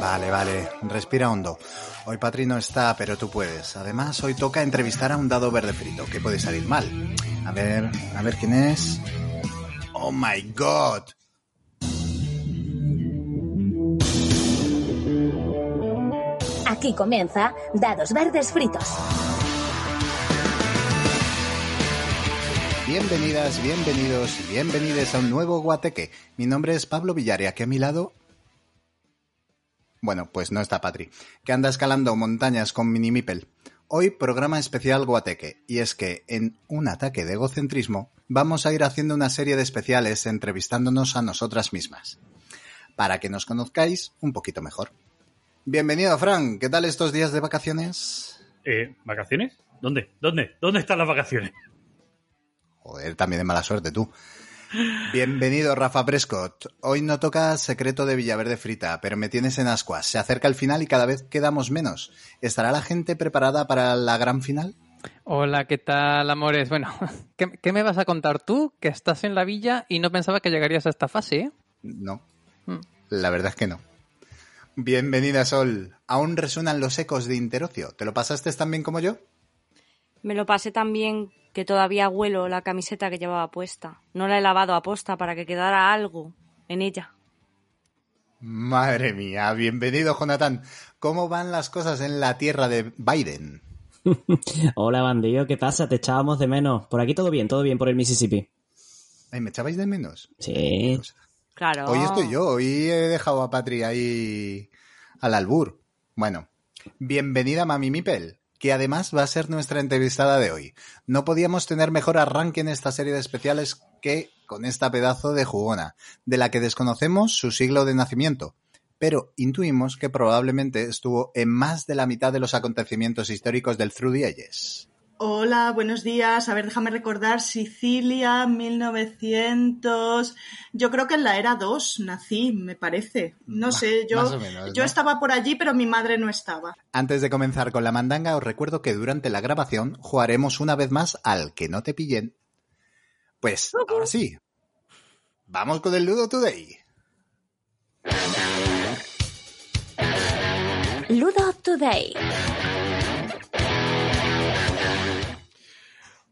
Vale, vale, respira hondo. Hoy Patri no está, pero tú puedes. Además, hoy toca entrevistar a un dado verde frito, que puede salir mal. A ver, a ver quién es. Oh my god. Aquí comienza Dados Verdes Fritos. Bienvenidas, bienvenidos y bienvenides a un nuevo Guateque. Mi nombre es Pablo Villaria, que a mi lado... Bueno, pues no está Patri, que anda escalando montañas con Mini Mipel. Hoy programa especial Guateque, y es que en un ataque de egocentrismo vamos a ir haciendo una serie de especiales entrevistándonos a nosotras mismas, para que nos conozcáis un poquito mejor. Bienvenido, Fran, ¿qué tal estos días de vacaciones? Eh, ¿Vacaciones? ¿Dónde? ¿Dónde? ¿Dónde están las vacaciones? Joder, también de mala suerte tú. Bienvenido, Rafa Prescott. Hoy no toca secreto de Villaverde Frita, pero me tienes en ascuas. Se acerca el final y cada vez quedamos menos. ¿Estará la gente preparada para la gran final? Hola, ¿qué tal, amores? Bueno, ¿qué, qué me vas a contar tú? Que estás en la villa y no pensaba que llegarías a esta fase, ¿eh? No, Mm. la verdad es que no. Bienvenida, Sol. Aún resuenan los ecos de Interocio. ¿Te lo pasaste tan bien como yo? Me lo pasé tan bien que todavía huelo la camiseta que llevaba puesta. No la he lavado a posta para que quedara algo en ella. Madre mía, bienvenido, Jonathan. ¿Cómo van las cosas en la tierra de Biden? Hola, bandido, ¿qué pasa? Te echábamos de menos. Por aquí todo bien, todo bien por el Mississippi. Ay, ¿Me echabais de menos? Sí. Claro. Hoy estoy yo, hoy he dejado a Patri ahí al albur. Bueno, bienvenida Mami Mipel, que además va a ser nuestra entrevistada de hoy. No podíamos tener mejor arranque en esta serie de especiales que con esta pedazo de jugona, de la que desconocemos su siglo de nacimiento, pero intuimos que probablemente estuvo en más de la mitad de los acontecimientos históricos del Through the Ages. Hola, buenos días. A ver, déjame recordar. Sicilia, 1900. Yo creo que en la era 2 nací, me parece. No sé, yo, menos, yo ¿no? estaba por allí, pero mi madre no estaba. Antes de comenzar con la mandanga, os recuerdo que durante la grabación jugaremos una vez más al que no te pillen. Pues, ahora sí. Vamos con el Ludo Today. Ludo Today.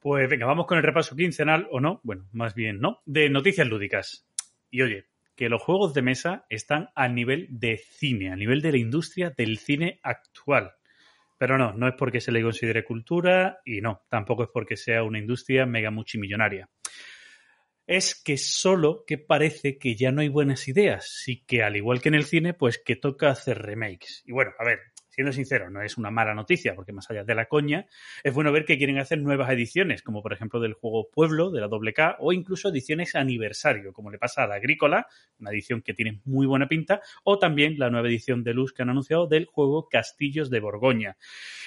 Pues venga, vamos con el repaso quincenal, o no, bueno, más bien no, de noticias lúdicas. Y oye, que los juegos de mesa están a nivel de cine, a nivel de la industria del cine actual. Pero no, no es porque se le considere cultura y no, tampoco es porque sea una industria mega multimillonaria. Es que solo que parece que ya no hay buenas ideas y que al igual que en el cine, pues que toca hacer remakes. Y bueno, a ver, siendo sincero, no es una mala noticia, porque más allá de la coña, es bueno ver que quieren hacer nuevas ediciones, como por ejemplo del juego Pueblo, de la WK, o incluso ediciones aniversario, como le pasa a la Agrícola, una edición que tiene muy buena pinta, o también la nueva edición de Luz que han anunciado del juego Castillos de Borgoña,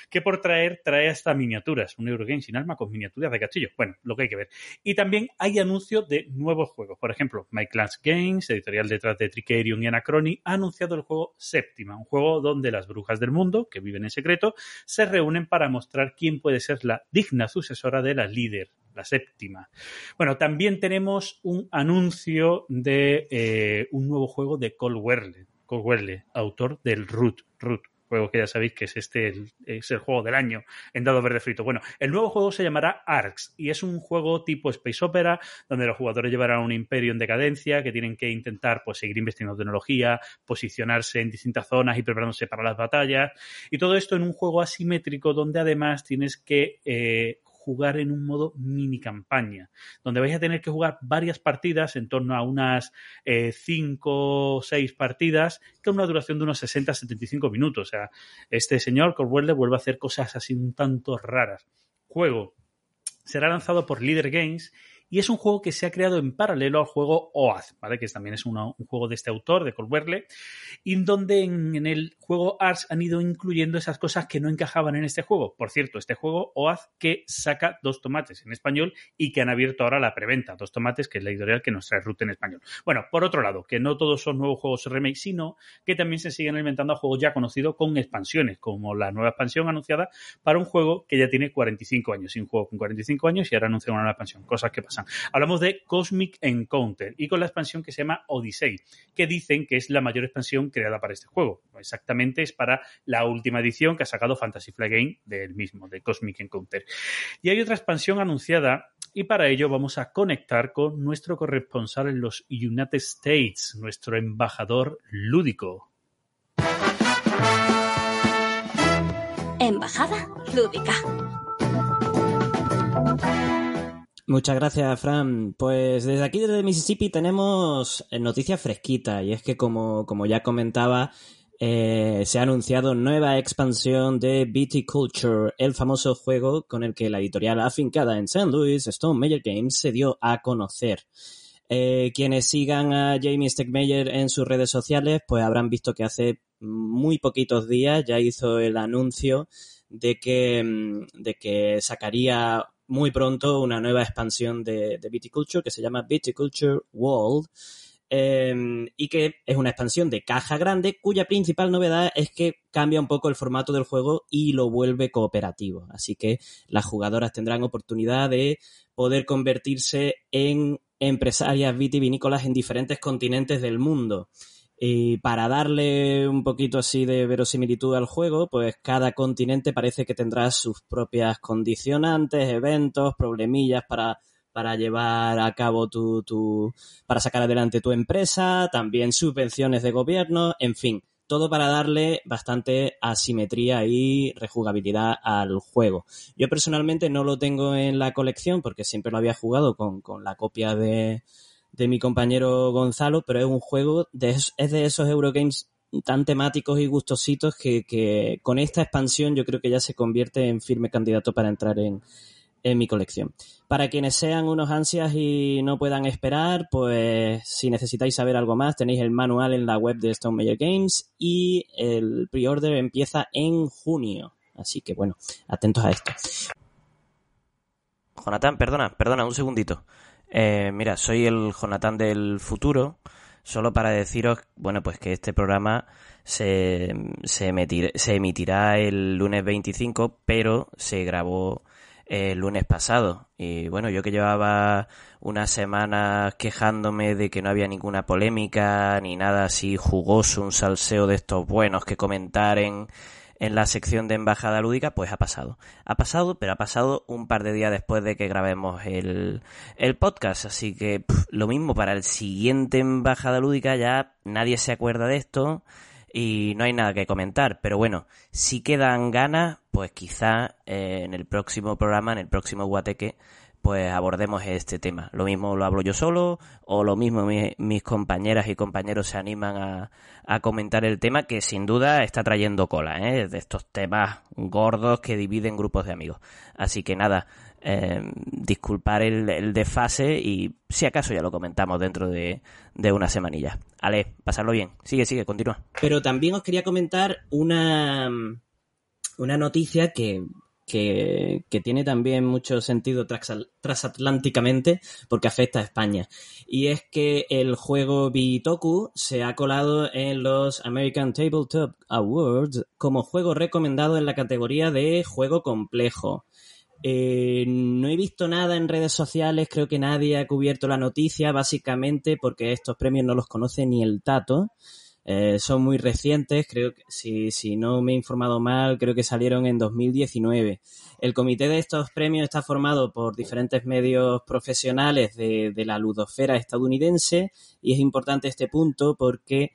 que por traer trae hasta miniaturas, un Eurogame sin alma con miniaturas de castillos. Bueno, lo que hay que ver. Y también hay anuncio de nuevos juegos. Por ejemplo, My Class Games, editorial detrás de Tricerion y Anacrony, ha anunciado el juego Séptima, un juego donde las brujas del mundo, que viven en secreto, se reúnen para mostrar quién puede ser la digna sucesora de la líder, la séptima. Bueno, también tenemos un anuncio de eh, un nuevo juego de Cole Werle, Cole Werle, autor del Root. Root juego que ya sabéis que es este el, es el juego del año en dado verde frito. Bueno, el nuevo juego se llamará Arcs y es un juego tipo space opera donde los jugadores llevarán un imperio en decadencia que tienen que intentar pues seguir investigando tecnología, posicionarse en distintas zonas y preparándose para las batallas y todo esto en un juego asimétrico donde además tienes que eh, jugar en un modo mini campaña, donde vais a tener que jugar varias partidas, en torno a unas 5 o 6 partidas, con una duración de unos 60-75 minutos. O sea, este señor Corwell vuelve a hacer cosas así un tanto raras. Juego será lanzado por Leader Games y es un juego que se ha creado en paralelo al juego OAZ, ¿vale? que también es un juego de este autor, de Colberle, y donde en, el juego Arts han ido incluyendo esas cosas que no encajaban en este juego. Por cierto, este juego OAZ que saca dos tomates en español y que han abierto ahora la preventa, dos tomates, que es la editorial que nos trae Root en español. Bueno, por otro lado, que no todos son nuevos juegos remake, sino que también se siguen alimentando a juegos ya conocidos con expansiones, como la nueva expansión anunciada para un juego que ya tiene 45 años, un juego con 45 años y ahora anuncia una nueva expansión, cosas que pasan Hablamos de Cosmic Encounter y con la expansión que se llama Odyssey, que dicen que es la mayor expansión creada para este juego. Exactamente es para la última edición que ha sacado Fantasy Flight Game del mismo, de Cosmic Encounter. Y hay otra expansión anunciada y para ello vamos a conectar con nuestro corresponsal en los United States, nuestro embajador lúdico. Embajada lúdica. Muchas gracias, Fran. Pues desde aquí, desde Mississippi, tenemos noticias fresquitas. Y es que, como, como ya comentaba, eh, se ha anunciado nueva expansión de BT Culture, el famoso juego con el que la editorial afincada en St. Louis, Stone Major Games, se dio a conocer. Eh, quienes sigan a Jamie Stegmeyer en sus redes sociales, pues habrán visto que hace muy poquitos días ya hizo el anuncio de que, mm, de que sacaría muy pronto una nueva expansión de, Viticulture que se llama Viticulture World. Em, y que es una expansión de caja grande cuya principal novedad es que cambia un poco el formato del juego y lo vuelve cooperativo. Así que las jugadoras tendrán oportunidad de poder convertirse en empresarias vitivinícolas en diferentes continentes del mundo. Y para darle un poquito así de verosimilitud al juego, pues cada continente parece que tendrá sus propias condicionantes, eventos, problemillas para, para llevar a cabo tu, tu, para sacar adelante tu empresa, también subvenciones de gobierno, en fin, todo para darle bastante asimetría y rejugabilidad al juego. Yo personalmente no lo tengo en la colección porque siempre lo había jugado con, con la copia de, de mi compañero Gonzalo, pero es un juego, de, es de esos Eurogames tan temáticos y gustositos que, que, con esta expansión yo creo que ya se convierte en firme candidato para entrar en, en mi colección. Para quienes sean unos ansias y no puedan esperar, pues si necesitáis saber algo más, tenéis el manual en la web de Stone Major Games y el pre-order empieza en junio. Así que bueno, atentos a esto. Jonathan, perdona, perdona, un segundito. Eh, mira, soy el Jonathan del futuro, solo para deciros, bueno, pues que este programa se, se, emitir, se emitirá el lunes 25, pero se grabó el lunes pasado. Y bueno, yo que llevaba unas semanas quejándome de que no había ninguna polémica, ni nada así jugoso, un salseo de estos buenos que comentar en, en la sección de Embajada Lúdica, pues ha pasado. Ha pasado, pero ha pasado un par de días después de que grabemos el, el podcast. Así que lo mismo para el siguiente Embajada Lúdica, ya nadie se acuerda de esto y no hay nada que comentar. Pero bueno, si quedan ganas, pues quizá eh, en el próximo programa, en el próximo Guateque, pues abordemos este tema. Lo mismo lo hablo yo solo o lo mismo mis compañeras y compañeros se animan a, a, comentar el tema que sin duda está trayendo cola, ¿eh? de estos temas gordos que dividen grupos de amigos. Así que nada, eh, disculpar el, desfase y si acaso ya lo comentamos dentro de, una semanilla. Ale, pasarlo bien. Sigue, sigue, continúa. Pero también os quería comentar una noticia que que, tiene también mucho sentido transatlánticamente porque afecta a España. Y es que el juego Bitoku se ha colado en los American Tabletop Awards como juego recomendado en la categoría de juego complejo. Eh, no he visto nada en redes sociales, creo que nadie ha cubierto la noticia, básicamente porque estos premios no los conoce ni el Tato. Eh, son muy recientes, creo que si, si no me he informado mal, creo que salieron en 2019. El comité de estos premios está formado por diferentes medios profesionales de, la ludosfera estadounidense y es importante este punto porque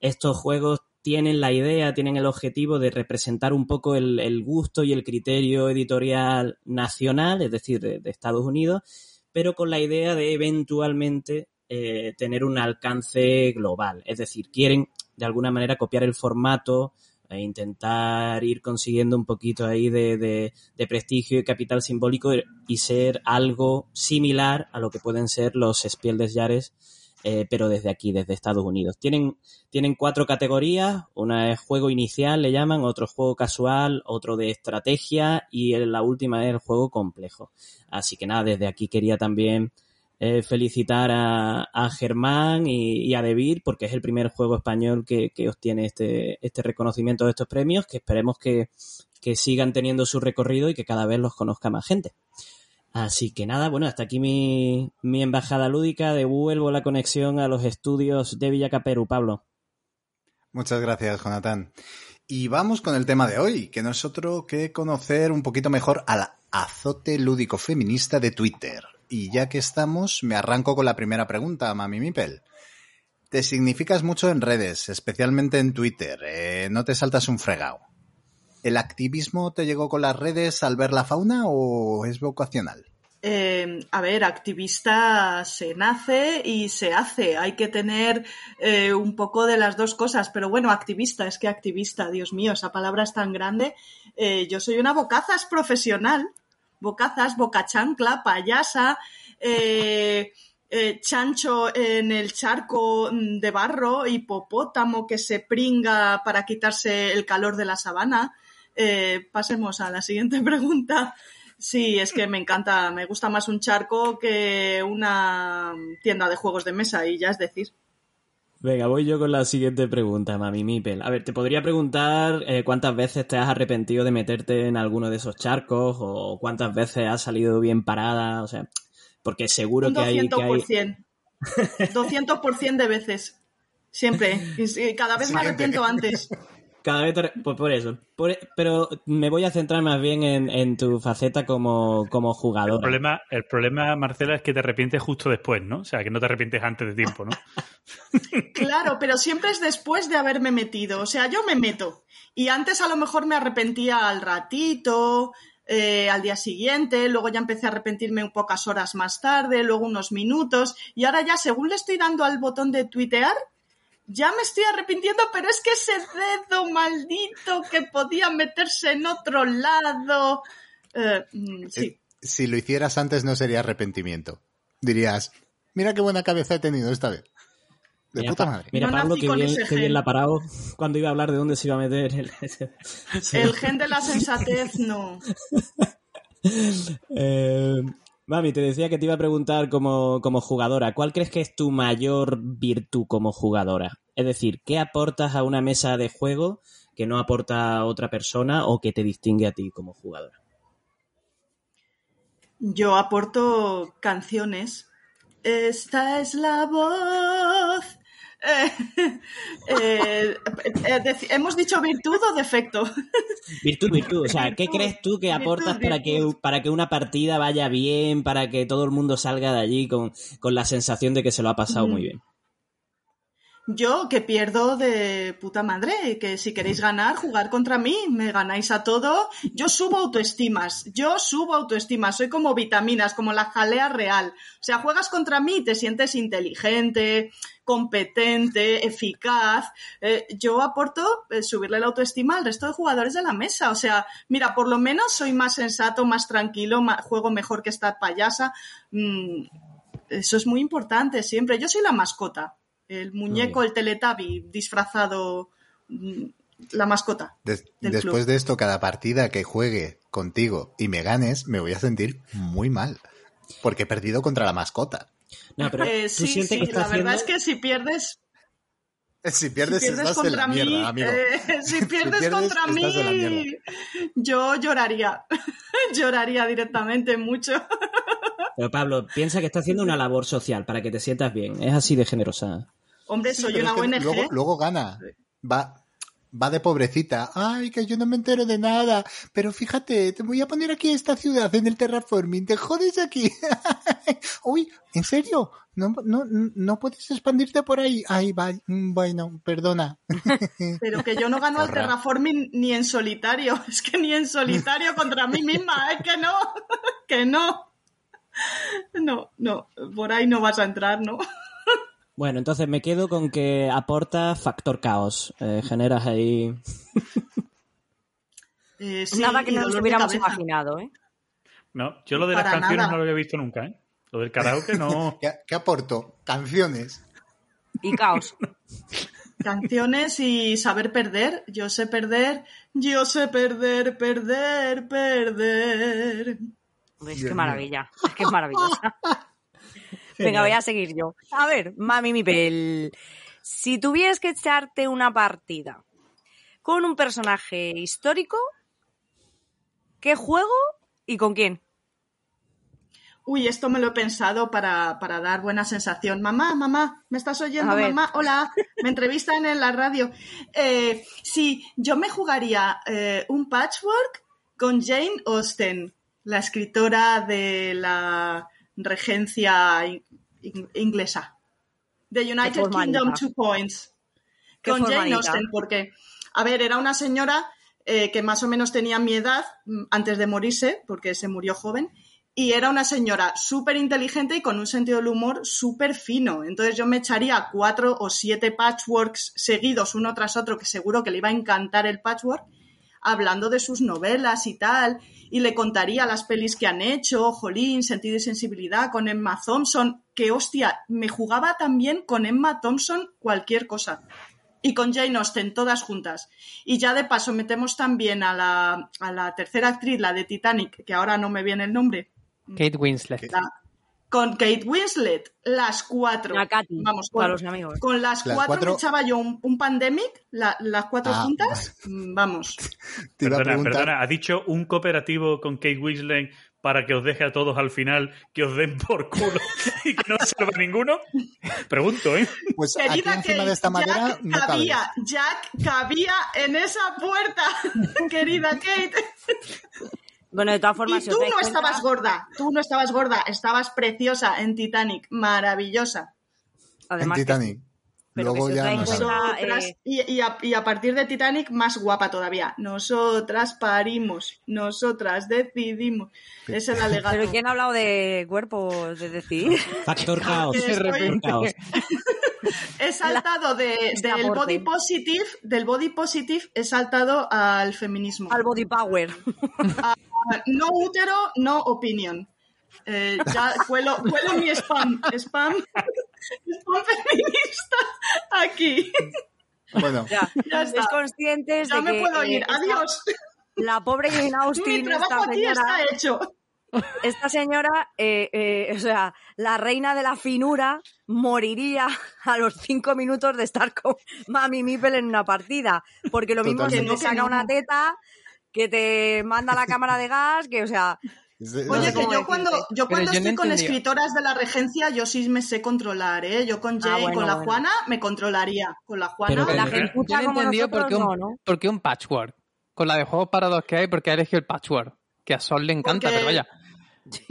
estos juegos tienen la idea, tienen el objetivo de representar un poco el, gusto y el criterio editorial nacional, es decir, de, de Estados Unidos, pero con la idea de eventualmente eh, tener un alcance global. Es decir, quieren de alguna manera copiar el formato e intentar ir consiguiendo un poquito ahí de, de, prestigio y capital simbólico y ser algo similar a lo que pueden ser los Spiel Jahres, eh, pero desde aquí, desde Estados Unidos. Tienen, tienen cuatro categorías, una es juego inicial, le llaman, otro juego casual, otro de estrategia y la última es el juego complejo. Así que nada, desde aquí quería también eh, felicitar a, a Germán y, a Debir porque es el primer juego español que, que obtiene este, este reconocimiento de estos premios, que esperemos que, que sigan teniendo su recorrido y que cada vez los conozca más gente. Así que nada, bueno, hasta aquí mi, mi embajada lúdica. Devuelvo la conexión a los estudios de Villacaperu, Pablo. Muchas gracias, Jonathan. Y vamos con el tema de hoy, que no es otro que conocer un poquito mejor al azote lúdico feminista de Twitter. Y ya que estamos, me arranco con la primera pregunta, Mami Mipel. Te significas mucho en redes, especialmente en Twitter. Eh, no te saltas un fregado. ¿El activismo te llegó con las redes al ver la fauna o es vocacional? Eh, a ver, activista se nace y se hace. Hay que tener eh, un poco de las dos cosas. Pero bueno, activista, es que activista, Dios mío, esa palabra es tan grande. Yo soy una bocazas profesional. Bocazas, boca chancla, payasa, eh, eh, chancho en el charco de barro, hipopótamo que se pringa para quitarse el calor de la sabana. Eh, pasemos a la siguiente pregunta. Sí, es que me encanta, me gusta más un charco que una tienda de juegos de mesa y ya es decir. Venga, voy yo con la siguiente pregunta, Mami Mipel. A ver, te podría preguntar eh, cuántas veces te has arrepentido de meterte en alguno de esos charcos o cuántas veces has salido bien parada, o sea, porque seguro Un que hay... Que hay... 200%. 200% de veces. Siempre. Y cada vez me arrepiento antes. Cada vez, te... pues por eso. Por... Pero me voy a centrar más bien en, en tu faceta como, como jugador. El problema, el problema, Marcela, es que te arrepientes justo después, ¿no? O sea, que no te arrepientes antes de tiempo, ¿no? Claro, pero siempre es después de haberme metido. O sea, yo me meto. Y antes a lo mejor me arrepentía al ratito, eh, al día siguiente, luego ya empecé a arrepentirme un pocas horas más tarde, luego unos minutos, y ahora ya según le estoy dando al botón de tuitear, ya me estoy arrepintiendo, pero es que ese dedo maldito que podía meterse en otro lado. Eh, mm, sí. Eh, si lo hicieras antes no sería arrepentimiento. Dirías, mira qué buena cabeza he tenido esta vez. De Mira, puta madre. Mira, No Pablo, que bien, qué bien la ha parado cuando iba a hablar de dónde se iba a meter. El... El gen de la sensatez no. Eh, mami, te decía que te iba a preguntar como, como jugadora, ¿cuál crees que es tu mayor virtud como jugadora? Es decir, ¿qué aportas a una mesa de juego que no aporta a otra persona o que te distingue a ti como jugadora? Yo aporto canciones. Esta es la voz. Eh, eh, eh, ¿Hemos dicho virtud o defecto? Virtud, virtud. O sea, ¿qué Virtud, crees tú que virtud, aportas para que, para que una partida vaya bien, para que todo el mundo salga de allí con, con la sensación de que se lo ha pasado Mm. muy bien? Yo que pierdo de puta madre, que si queréis ganar, jugar contra mí, me ganáis a todo. Yo subo autoestimas, yo subo autoestimas, soy como vitaminas, como la jalea real. O sea, juegas contra mí y te sientes inteligente, competente, eficaz. Eh, yo aporto eh, subirle la autoestima al resto de jugadores de la mesa. O sea, mira, por lo menos soy más sensato, más tranquilo, juego mejor que esta payasa. Mm, eso es muy importante siempre. Yo soy la mascota. El muñeco, el teletabi disfrazado, mm, la mascota. Des- después club. de esto, cada partida que juegue contigo y me ganes, me voy a sentir muy mal. Porque he perdido contra la mascota. No, pero Eh, tú sí, sientes sí, que la verdad es que si pierdes, Si si pierdes, pierdes estás en la contra mí, mierda, amigo. eh, si pierdes pierdes, contra mí, yo lloraría, lloraría directamente mucho. Pero Pablo, piensa que está haciendo una labor social para que te sientas bien. Es así de generosa. Hombre, soy una es que ONG. Luego, luego gana. Va, va de pobrecita. Ay, que yo no me entero de nada. Pero fíjate, te voy a poner aquí esta ciudad en el terraforming. Te jodes aquí. Uy, ¿en serio? ¿No, no, ¿No puedes expandirte por ahí? Ay, va, mm, bueno, perdona. Pero que yo no gano al terraforming ni en solitario. Es que ni en solitario contra mí misma. Es que no. Que no. No, no. Por ahí no vas a entrar, ¿no? Bueno, entonces me quedo con que aporta factor caos. Eh, generas ahí... Eh, sí, Nada que no nos hubiéramos imaginado, ¿eh? No, yo lo de las canciones nada. no lo había visto nunca, ¿eh? Lo del karaoke no. ¿Qué, qué aporto? Canciones. Y caos. Canciones y saber perder. Yo sé perder. Yo sé perder, perder, perder. Es que mío. maravilla. Es que es maravillosa. Venga, voy a seguir yo. A ver, mami mi pel. Si tuvieras que echarte una partida con un personaje histórico, ¿qué juego y con quién? Uy, esto me lo he pensado para, para dar buena sensación. Mamá, mamá, ¿me estás oyendo? Mamá, hola, me entrevistan en la radio. Eh, sí, yo me jugaría eh, un patchwork con Jane Austen, la escritora de la regencia in- in- inglesa. The United. Kingdom Two Points. Con Jane. Austen, porque, a ver, era una señora eh, que más o menos tenía mi edad mm, antes de morirse, porque se murió joven, y era una señora súper inteligente y con un sentido del humor súper fino. Entonces yo me echaría cuatro o siete patchworks seguidos uno tras otro, que seguro que le iba a encantar el patchwork, hablando de sus novelas y tal, y le contaría las pelis que han hecho, Jolín, Sentido y Sensibilidad, con Emma Thompson, que hostia, me jugaba también con Emma Thompson cualquier cosa. Y con Jane Austen, todas juntas. Y ya de paso metemos también a la, a la tercera actriz, la de Titanic, que ahora no me viene el nombre, Kate Winslet. la- con Kate Winslet, las cuatro. La Katy, Vamos, para con, los amigos. con las, Las cuatro, cuatro- me echaba yo un, un pandemic, la- las cuatro Ah. juntas, mm, vamos. Te iba a Perdona, preguntar. perdona, ¿ha dicho un cooperativo con Kate Winslet para que os deje a todos al final que os den por culo y que no salva ninguno? Pregunto, ¿eh? Pues aquí Querida encima Kate, de esta madera Jack no cabía, Jack cabía en esa puerta, querida Kate. Bueno, de todas formas, Y tú no cuenta- estabas gorda, tú no estabas gorda, estabas preciosa en Titanic, maravillosa. En Además que Titanic. Pero Luego ya no. Nosotras, eh, y, y a, y a partir de Titanic, más guapa todavía. Nosotras parimos, nosotras decidimos. Es el alegato. Pero ¿quién ha hablado de cuerpos de decir? Factor caos. Estoy- Factor caos. He saltado de, Este del body positive, del body positive, he saltado al feminismo. Al body power. No útero, no opinion. Eh, ya cuelo, cuelo mi spam, spam, spam feminista aquí. Bueno, Ya, Ya está. es conscientes Ya de me que puedo eh, ir. Adiós. la pobre Jane Mi Austen, trabajo esta está hecho. esta señora eh, eh, o sea, la reina de la finura moriría a los cinco minutos de estar con Mami Mipel en una partida. Porque lo mismo Totalmente. se te saca una teta, que te manda la cámara de gas, que, o sea, Oye, que yo cuando, yo cuando yo no estoy con escritoras de la regencia, yo sí me sé controlar, ¿eh? Yo con Ah, Jay, bueno, con la bueno. Juana, me controlaría. Con la Juana, Pero la Pero- gente Yo no he como entendido por qué, un, no, ¿no? por qué un patchwork. Con la de juegos para dos que hay, porque ha elegido el patchwork. Que a Sol le encanta, Porque- pero vaya.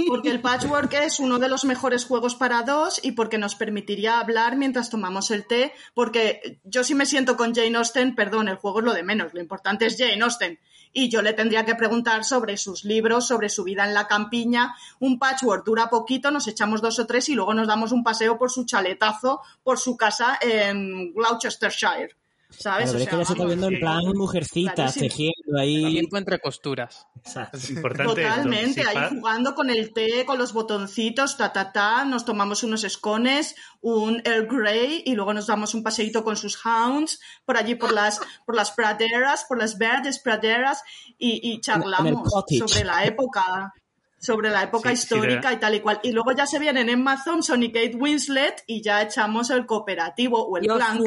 porque el patchwork es uno de los mejores juegos para dos y porque nos permitiría hablar mientras tomamos el té. Porque yo sí me siento con Jane Austen, perdón, el juego es lo de menos, lo importante es Jane Austen. Y yo le tendría que preguntar sobre sus libros, sobre su vida en la campiña. Un patchwork dura poquito, nos echamos dos o tres y luego nos damos un paseo por su chaletazo, por su casa en Gloucestershire. ¿Sabes? Claro, pero O es que sea, ya se está viendo en plan mujercitas, Clarísimo. tejiendo ahí. Tiempo entre costuras. Exacto. Es importante esto. Totalmente, Si ahí pa- jugando con el té, con los botoncitos, ta, ta, ta, nos tomamos unos escones, un Earl Grey y luego nos damos un paseíto con sus hounds por allí por las, por las praderas, por las verdes praderas y, y charlamos sobre la época, sobre la época Sí, histórica de- y tal y cual. Y luego ya se vienen Emma Thompson y Kate Winslet y ya echamos el cooperativo o el plan,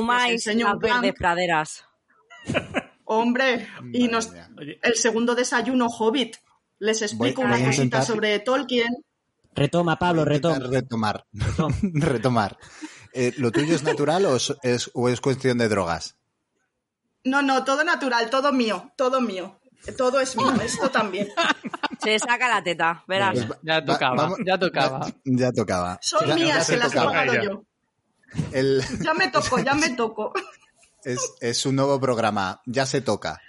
verdes praderas. hombre, y nos, el segundo desayuno Hobbit. Les explico Voy- una cosita sobre Tolkien. Retoma, Pablo, retoma. Retomar. retomar. Eh, ¿Lo tuyo es natural o es, es- o es cuestión de drogas? No, no, todo natural, todo mío, todo mío. Todo es mío, esto también. Se saca la teta, verás. Pues va- Ya va- tocaba, vamos- ya tocaba. Ya, ya tocaba. Son Ya- mías, ya se las he pagado yo. El- Ya me tocó, ya me tocó. es, es un nuevo programa. Ya se toca.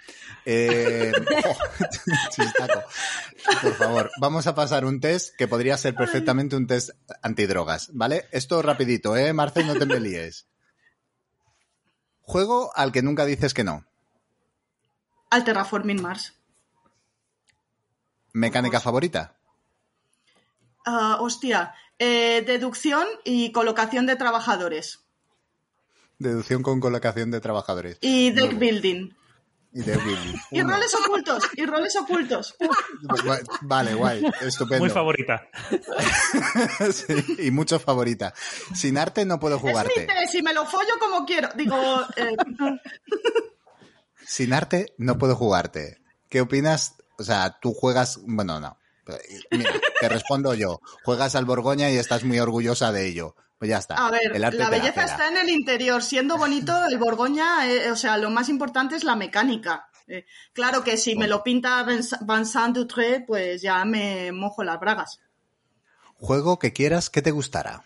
Eh, oh, chistaco. Por favor, vamos a pasar un test que podría ser perfectamente un test antidrogas, ¿vale? Esto rapidito, ¿eh, Marcel? No te me líes. Juego al que nunca dices que no. Al Terraforming Mars. Mecánica favorita. Ah, hostia, eh, deducción y colocación de trabajadores. Deducción con colocación de trabajadores. Y deck Luego. building. Y de building. Y roles ocultos, y roles ocultos. Va- Vale, guay. Estupendo. muy favorita. Sí, y mucho favorita. Sin arte no puedo Es mi jugarte. té, si me lo follo como quiero. Digo, eh, Sin arte no puedo jugarte. ¿Qué opinas? O sea, tú juegas. Bueno, no. Mira, te respondo yo. Juegas al Borgoña y estás muy orgullosa de ello. Pues ya está. A ver, El arte la belleza está en el interior. Siendo bonito, el Borgoña, eh, o sea, lo más importante es la mecánica. Eh, claro que si me lo pinta Vinc- Vincent Dutré, pues ya me mojo las bragas. Juego que quieras que te gustara.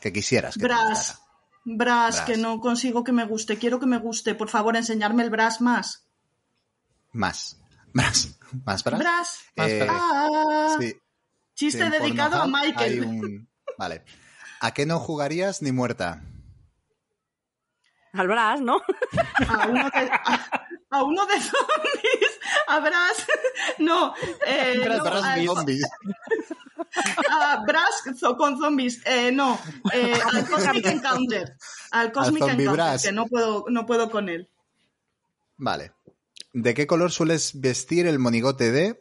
Que quisieras que te gustara. Brass, Brass. que no consigo que me guste. Quiero que me guste. Por favor, enseñarme el Brass más. Más. Más. Más Brass. Brass. Más Eh, Brass. Ah, sí. chiste dedicado a Michael. hay un- Vale. ¿A qué no jugarías ni muerta? Al Brass, ¿no? a uno de, a, a uno de zombies, a Brass, no, eh, no, Brass zombies. a Brass zo- con zombies, eh, no, eh, al Cosmic Encounter, al Cosmic Encounter, que no puedo, no puedo con él. Vale. ¿De qué color sueles vestir el monigote de?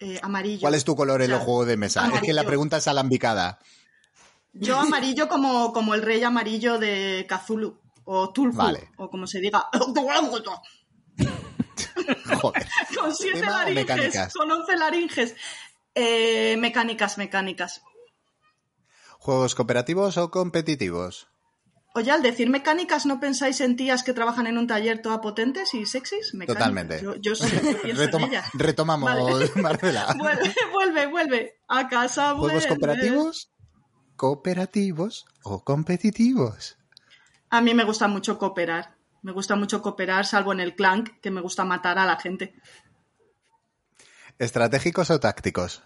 Eh, amarillo. ¿Cuál es tu color en O sea, los juegos de mesa? Es que la pregunta es alambicada. Yo amarillo como, como el rey amarillo de Cthulhu, o Tulhu, Vale. o como se diga. Joder. con siete ¿Tema o laringes, mecánicas? con once laringes. Eh, mecánicas, mecánicas. ¿Juegos cooperativos o competitivos? Oye, al decir mecánicas, ¿no pensáis en tías que trabajan en un taller todas potentes y sexys? Mecánicas. Totalmente. Yo, yo sí, Retoma- retomamos, Vale. Marcela. Vuelve, vuelve, vuelve. A casa ¿Juegos vuelve. cooperativos? ¿Cooperativos o competitivos? A mí me gusta mucho cooperar. Me gusta mucho cooperar, salvo en el clank, que me gusta matar a la gente. ¿Estratégicos o tácticos?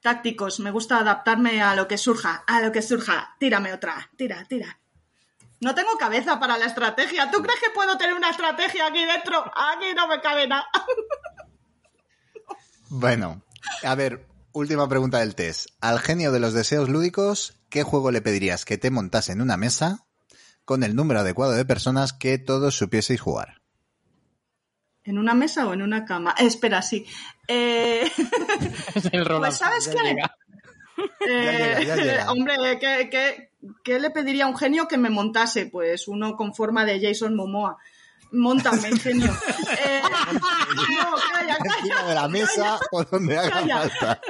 Tácticos, me gusta adaptarme a lo que surja, a lo que surja. Tírame otra, tira, tira. No tengo cabeza para la estrategia. ¿Tú crees que puedo tener una estrategia aquí dentro? Aquí no me cabe nada. Bueno, a ver, última pregunta del test. Al genio de los deseos lúdicos, ¿qué juego le pedirías que te montase en una mesa con el número adecuado de personas que todos supieseis jugar? ¿En una mesa o en una cama? Eh, espera, sí. Eh, El Roland pues, ¿sabes ya qué? llega. Eh, llega, ya llega. hombre, ¿qué, qué, qué le pediría a un genio que me montase? Pues uno con forma de Jason Momoa. Móntame, genio. Eh, no, calla, Encima calla. de la mesa o donde haga Calla. falta.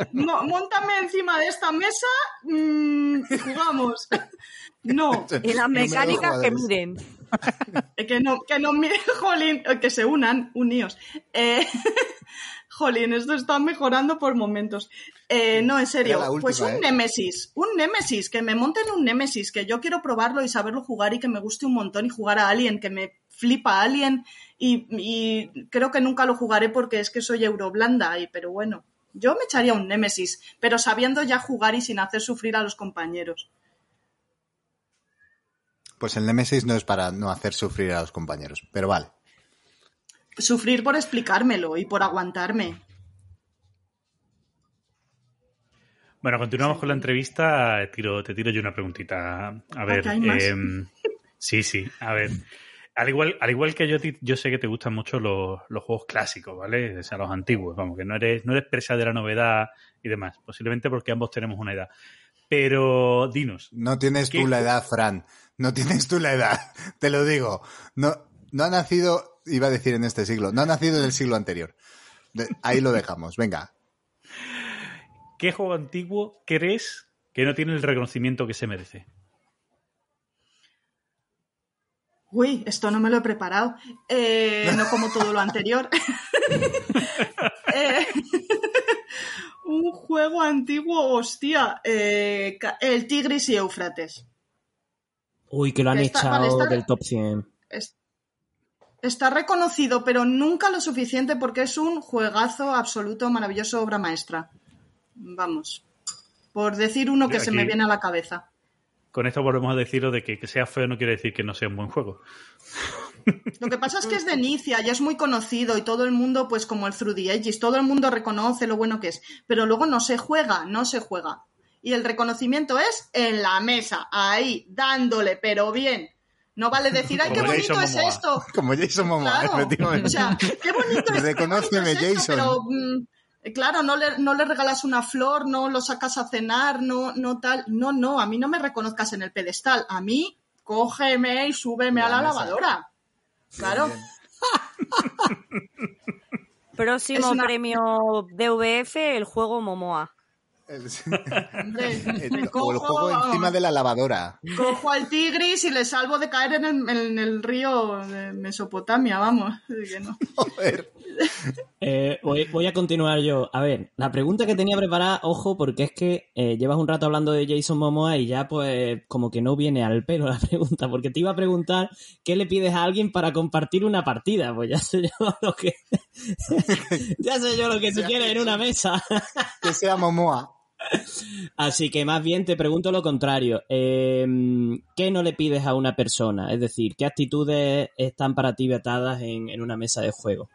Encima de esta mesa mm, y jugamos. No, Y las mecánicas que miren. eh, que no, que no miren, jolín, eh, que se unan, uníos. Eh, jolín, esto está mejorando por momentos. Eh, no, en serio, última, pues un ¿eh? Némesis, un Némesis, que me monten un Némesis, que yo quiero probarlo y saberlo jugar y que me guste un montón y jugar a Alien, que me flipa Alien y, y creo que nunca lo jugaré porque es que soy euroblanda, y, pero bueno, yo me echaría un Némesis, pero sabiendo ya jugar y sin hacer sufrir a los compañeros. Pues el Nemesis no es para no hacer sufrir a los compañeros, pero vale. Sufrir por explicármelo y por aguantarme. Bueno, continuamos con la entrevista. Tiro, te tiro yo una preguntita. A ver. hay más. em, sí, sí. A ver. Al igual, al igual que yo, yo sé que te gustan mucho los, los juegos clásicos, ¿vale? O sea, los antiguos, vamos, que no eres, no eres presa de la novedad y demás. Posiblemente porque ambos tenemos una edad. Pero dinos, No tienes ¿Qué tú la edad, Fran. No tienes tú la edad. Te lo digo. No, no ha nacido, iba a decir en este siglo, no ha nacido en el siglo anterior. De- ahí lo dejamos. Venga. ¿qué juego antiguo crees que no tiene el reconocimiento que se merece? Uy, esto no me lo he preparado. Eh, no como todo lo anterior. Eh, un juego antiguo, hostia. eh, el Tigris y Éufrates. Uy, que lo han Está- echado vale, está- del top 100. Es- Está reconocido, pero nunca lo suficiente porque es un juegazo absoluto, maravilloso, obra maestra. Vamos. Por decir uno que se me viene a la cabeza. Con esto volvemos a deciros de que, que sea feo no quiere decir que no sea un buen juego. Lo que pasa es que es de inicia, ya es muy conocido y todo el mundo, pues como el Through the Ages, todo el mundo reconoce lo bueno que es, pero luego no se juega, no se juega. Y el reconocimiento es en la mesa, ahí, dándole, pero bien. No vale decir, ay, qué Como bonito Jason es Momoa. esto. Como Jason Momoa, Claro, efectivamente. o sea, qué bonito es, qué Reconóceme, bonito es esto, Jason. pero mm, claro, no le, no le regalas una flor, no lo sacas a cenar, no, no tal. No, no, a mí no me reconozcas en el pedestal. A mí, cógeme y súbeme La a la mesa. lavadora. Claro. Próximo una- premio DVF, el juego Momoa. El- Hombre, el- me o el cojo- juego encima de la lavadora. Cojo al tigris y le salvo de caer en el, en el río de Mesopotamia, vamos. Así que no. Joder. Eh, voy, voy a continuar yo. A ver, la pregunta que tenía preparada, ojo, porque es que eh, llevas un rato hablando de Jason Momoa y ya pues como que no viene al pelo la pregunta, porque te iba a preguntar qué le pides a alguien para compartir una partida. Pues ya sé yo lo que... ya sé yo lo que tú quieres en una mesa. Que sea Momoa. Así que más bien te pregunto lo contrario. Eh, ¿Qué no le pides a una persona? Es decir, ¿qué actitudes están para ti vetadas en, en una mesa de juego?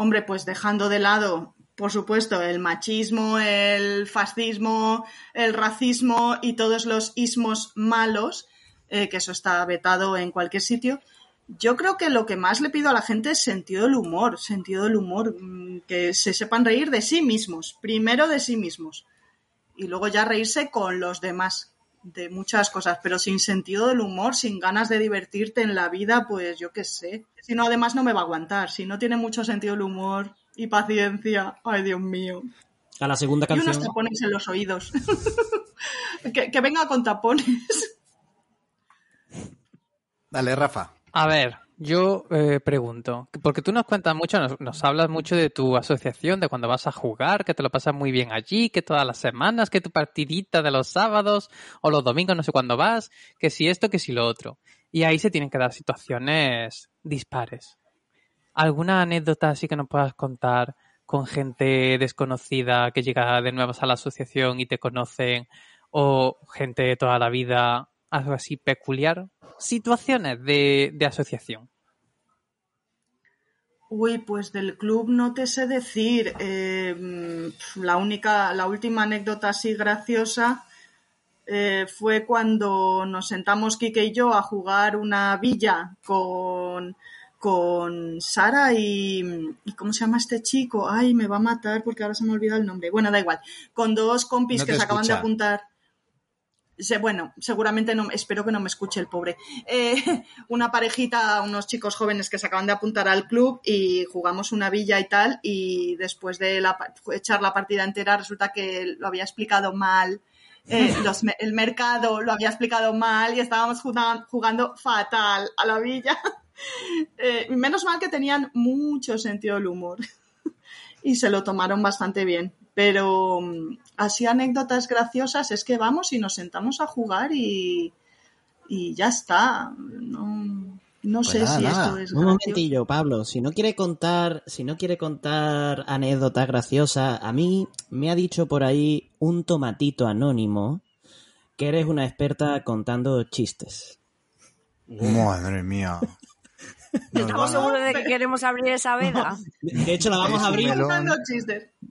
Hombre, pues dejando de lado, por supuesto, el machismo, el fascismo, el racismo y todos los ismos malos, eh, que eso está vetado en cualquier sitio. Yo creo que lo que más le pido a la gente es sentido del humor, sentido del humor, mm, que se sepan reír de sí mismos, primero de sí mismos, y luego ya reírse con los demás de muchas cosas, pero sin sentido del humor, sin ganas de divertirte en la vida, pues yo qué sé. Si no, además no me va a aguantar. Si no tiene mucho sentido del humor y paciencia, ay Dios mío. A la segunda Y unos canción. tapones en los oídos. que, que venga con tapones. Dale, Rafa. A ver, yo eh, pregunto, porque tú nos cuentas mucho, nos, hablas mucho de tu asociación, de cuando vas a jugar, que te lo pasas muy bien allí, que todas las semanas, que tu partidita de los sábados o los domingos, no sé cuándo vas, que si esto, que si lo otro. Y ahí se tienen que dar situaciones dispares. ¿Alguna anécdota así que nos puedas contar con gente desconocida que llega de nuevas a la asociación y te conocen? ¿O gente de toda la vida, algo así peculiar? Situaciones de, de asociación. Uy, pues del club no te sé decir. Eh, mm, la única, la última anécdota así graciosa eh, fue cuando nos sentamos Kike y yo a jugar una villa con, con Sara y, y ¿cómo se llama este chico? Ay, me va a matar porque ahora se me olvida el nombre. Bueno, da igual. Con dos compis No que se acaban de apuntar. Bueno, seguramente no, espero que no me escuche el pobre. Eh, una parejita, unos chicos jóvenes que se acaban de apuntar al club y jugamos una villa y tal. Y después de la echar la partida entera, resulta que lo había explicado mal. eh, los el mercado lo había explicado mal y estábamos jugando, jugando fatal a la villa. Eh, menos mal que tenían mucho sentido del humor y se lo tomaron bastante bien. Pero mm, así anécdotas graciosas es que vamos y nos sentamos a jugar y, y ya está. No, no Pues sé nada, si nada. esto es Un gracioso. momentillo, Pablo. Si no quiere contar, si no quiere contar anécdotas graciosas, a mí me ha dicho por ahí un tomatito anónimo que eres una experta contando chistes. Madre mía. ¿Estamos no, seguros de que pero- queremos abrir esa veda? De hecho, la vamos a abrir,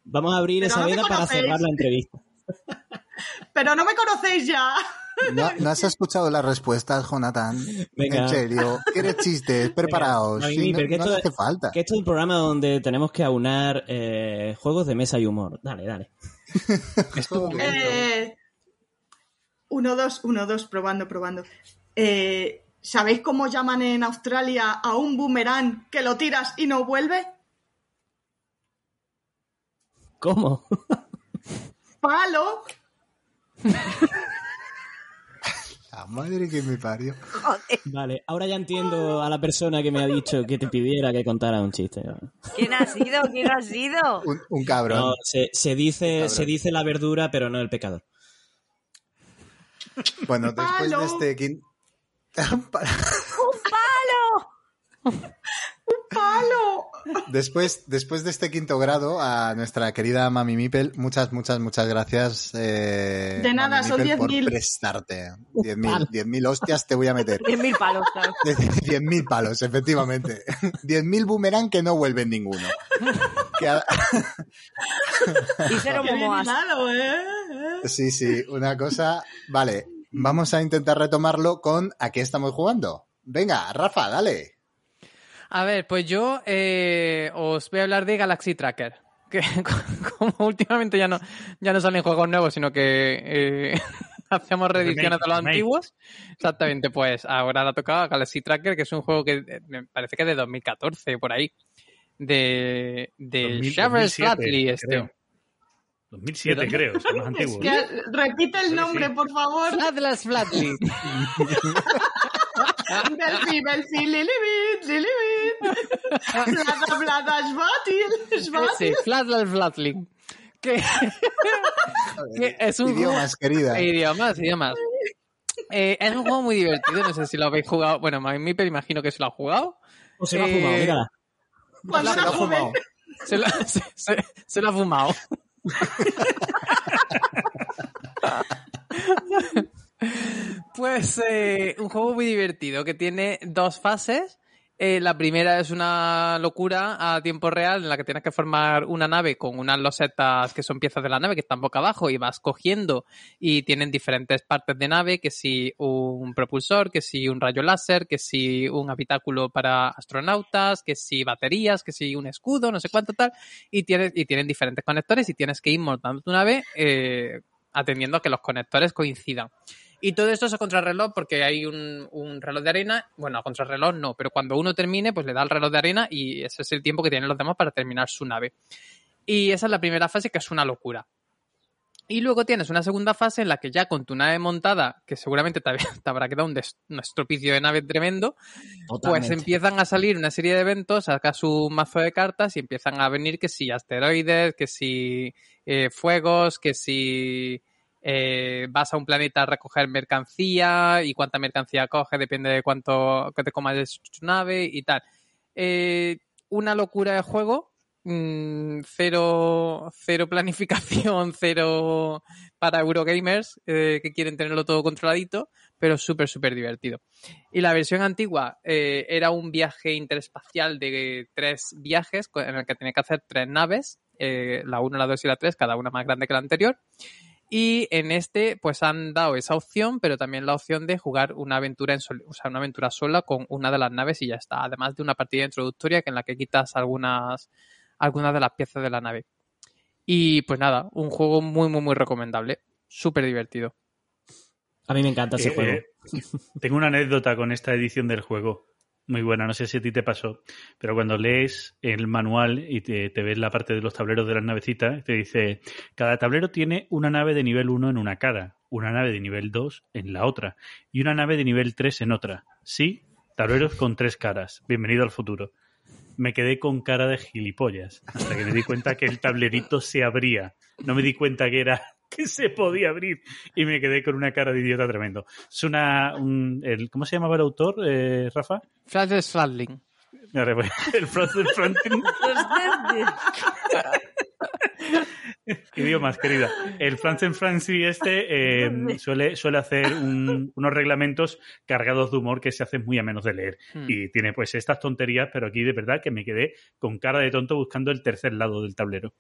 vamos a abrir Pero esa veda para cerrar la entrevista. Pero no me conocéis ya. ¿No, no has escuchado las respuestas, Jonathan? Venga. En serio. ¿Quieres chistes? Preparaos. Venga, Sí, no, pero que no esto- hace falta. Que esto es un programa donde tenemos que aunar eh, juegos de mesa y humor. Dale, dale. Eh, uno, dos, uno, dos, probando, probando. Eh, ¿Sabéis cómo llaman en Australia a un boomerang que lo tiras y no vuelve? ¿Cómo? Palo. La madre que me parió. Joder, Vale, ahora ya entiendo a la persona que me ha dicho que te pidiera que contara un chiste. ¿quién ha sido? ¿Quién ha sido? Un, un cabrón. No, se, se dice, Cabrón. se dice la verdura, pero no el pecador. Bueno, después Palo. de este... ¡Un palo! ¡Palo! Después, después de este quinto grado, a nuestra querida Mami Mipel, muchas, muchas, muchas gracias. eh, De nada, Mami son Mipel, por 10.000. prestarte. 10.000 10.000 hostias te voy a meter. 10.000 palos, claro. 10.000 palos, efectivamente. 10.000 boomerang que no vuelven ninguno. Que a- Y cero momoas. ¿eh? Sí, sí, una cosa. Vale, vamos a intentar retomarlo con ¿a qué estamos jugando? Venga, Rafa, dale. A ver, pues yo eh, os voy a hablar de Galaxy Tracker. Que como últimamente ya no, ya no salen juegos nuevos, sino que eh, hacemos reediciones de los antiguos. Exactamente, pues ahora le ha tocado a Galaxy Tracker, que es un juego que eh, me parece que es de 2014, por ahí. de, de 2000, Shavers 2007, Flatley, este. creo. 2007, creo, es el más antiguo. Que- repite el nombre, sí. por favor. Flatlas Flatley. Belfi, Belfi, Lilibit, Lilibit. Blada, blada, Schwatil, Schwatil. Sí, Flatlas Flatley. Que, que es un Idiomas, querida. juego... Idiomas, idiomas. Eh, es un juego muy divertido, no sé si lo habéis jugado. Bueno, Mipel imagino que se lo ha jugado. O se lo ha Eh, fumado, mírala. Cuando Se lo ha fumado. Se lo, se, se- se lo ha fumado. Pues eh, un juego muy divertido que tiene dos fases. Eh, la primera es una locura a tiempo real en la que tienes que formar una nave con unas losetas que son piezas de la nave que están boca abajo y vas cogiendo y tienen diferentes partes de nave, que si un propulsor, que si un rayo láser, que si un habitáculo para astronautas, que si baterías, que si un escudo, no sé cuánto tal, y, tienes, y tienen diferentes conectores y tienes que ir montando tu nave eh, atendiendo a que los conectores coincidan. Y todo esto es a contrarreloj porque hay un, un reloj de arena. Bueno, a contrarreloj no, pero cuando uno termine, pues le da el reloj de arena y ese es el tiempo que tienen los demás para terminar su nave. Y esa es la primera fase que es una locura. Y luego tienes una segunda fase en la que ya con tu nave montada, que seguramente te, te habrá quedado un, estropicio de nave tremendo, pues empiezan a salir una serie de eventos, sacas un mazo de cartas y empiezan a venir que si asteroides, que si eh, fuegos, que si eh, vas a un planeta a recoger mercancía y cuánta mercancía coge depende de cuánto que te comas de su nave y tal. Eh, una locura de juego, mm, cero, cero planificación, cero para Eurogamers eh, que quieren tenerlo todo controladito, pero súper, súper divertido. Y la versión antigua era un viaje interespacial de tres viajes en el que tenía que hacer tres naves, la 1, la 2 y la 3, cada una más grande que la anterior. Y en este, pues han dado esa opción, pero también la opción de jugar una aventura en sol- o sea, una aventura sola con una de las naves y ya está. Además de una partida introductoria que en la que quitas algunas, algunas de las piezas de la nave. Y pues nada, un juego muy, muy, muy recomendable. Súper divertido. A mí me encanta ese Eh, juego. eh, tengo una anécdota con esta edición del juego. Muy buena, no sé si a ti te pasó, pero cuando lees el manual y te, ves la parte de los tableros de las navecitas, te dice, cada tablero tiene una nave de nivel 1 en una cara, una nave de nivel 2 en la otra y una nave de nivel 3 en otra. Sí, tableros con tres caras. Bienvenido al futuro. Me quedé con cara de gilipollas hasta que me di cuenta que el tablerito se abría. No me di cuenta que era que se podía abrir y me quedé con una cara de idiota tremendo. Es una. un- el, ¿Cómo se llamaba el autor, eh, Rafa? Mira, pues, El Francis Franklin. Idiomas, querida. El Francis Francis este eh, suele, suele hacer un- unos reglamentos cargados de humor que se hacen muy a menos de leer. Hmm. Y tiene pues estas tonterías, pero aquí de verdad que me quedé con cara de tonto buscando el tercer lado del tablero.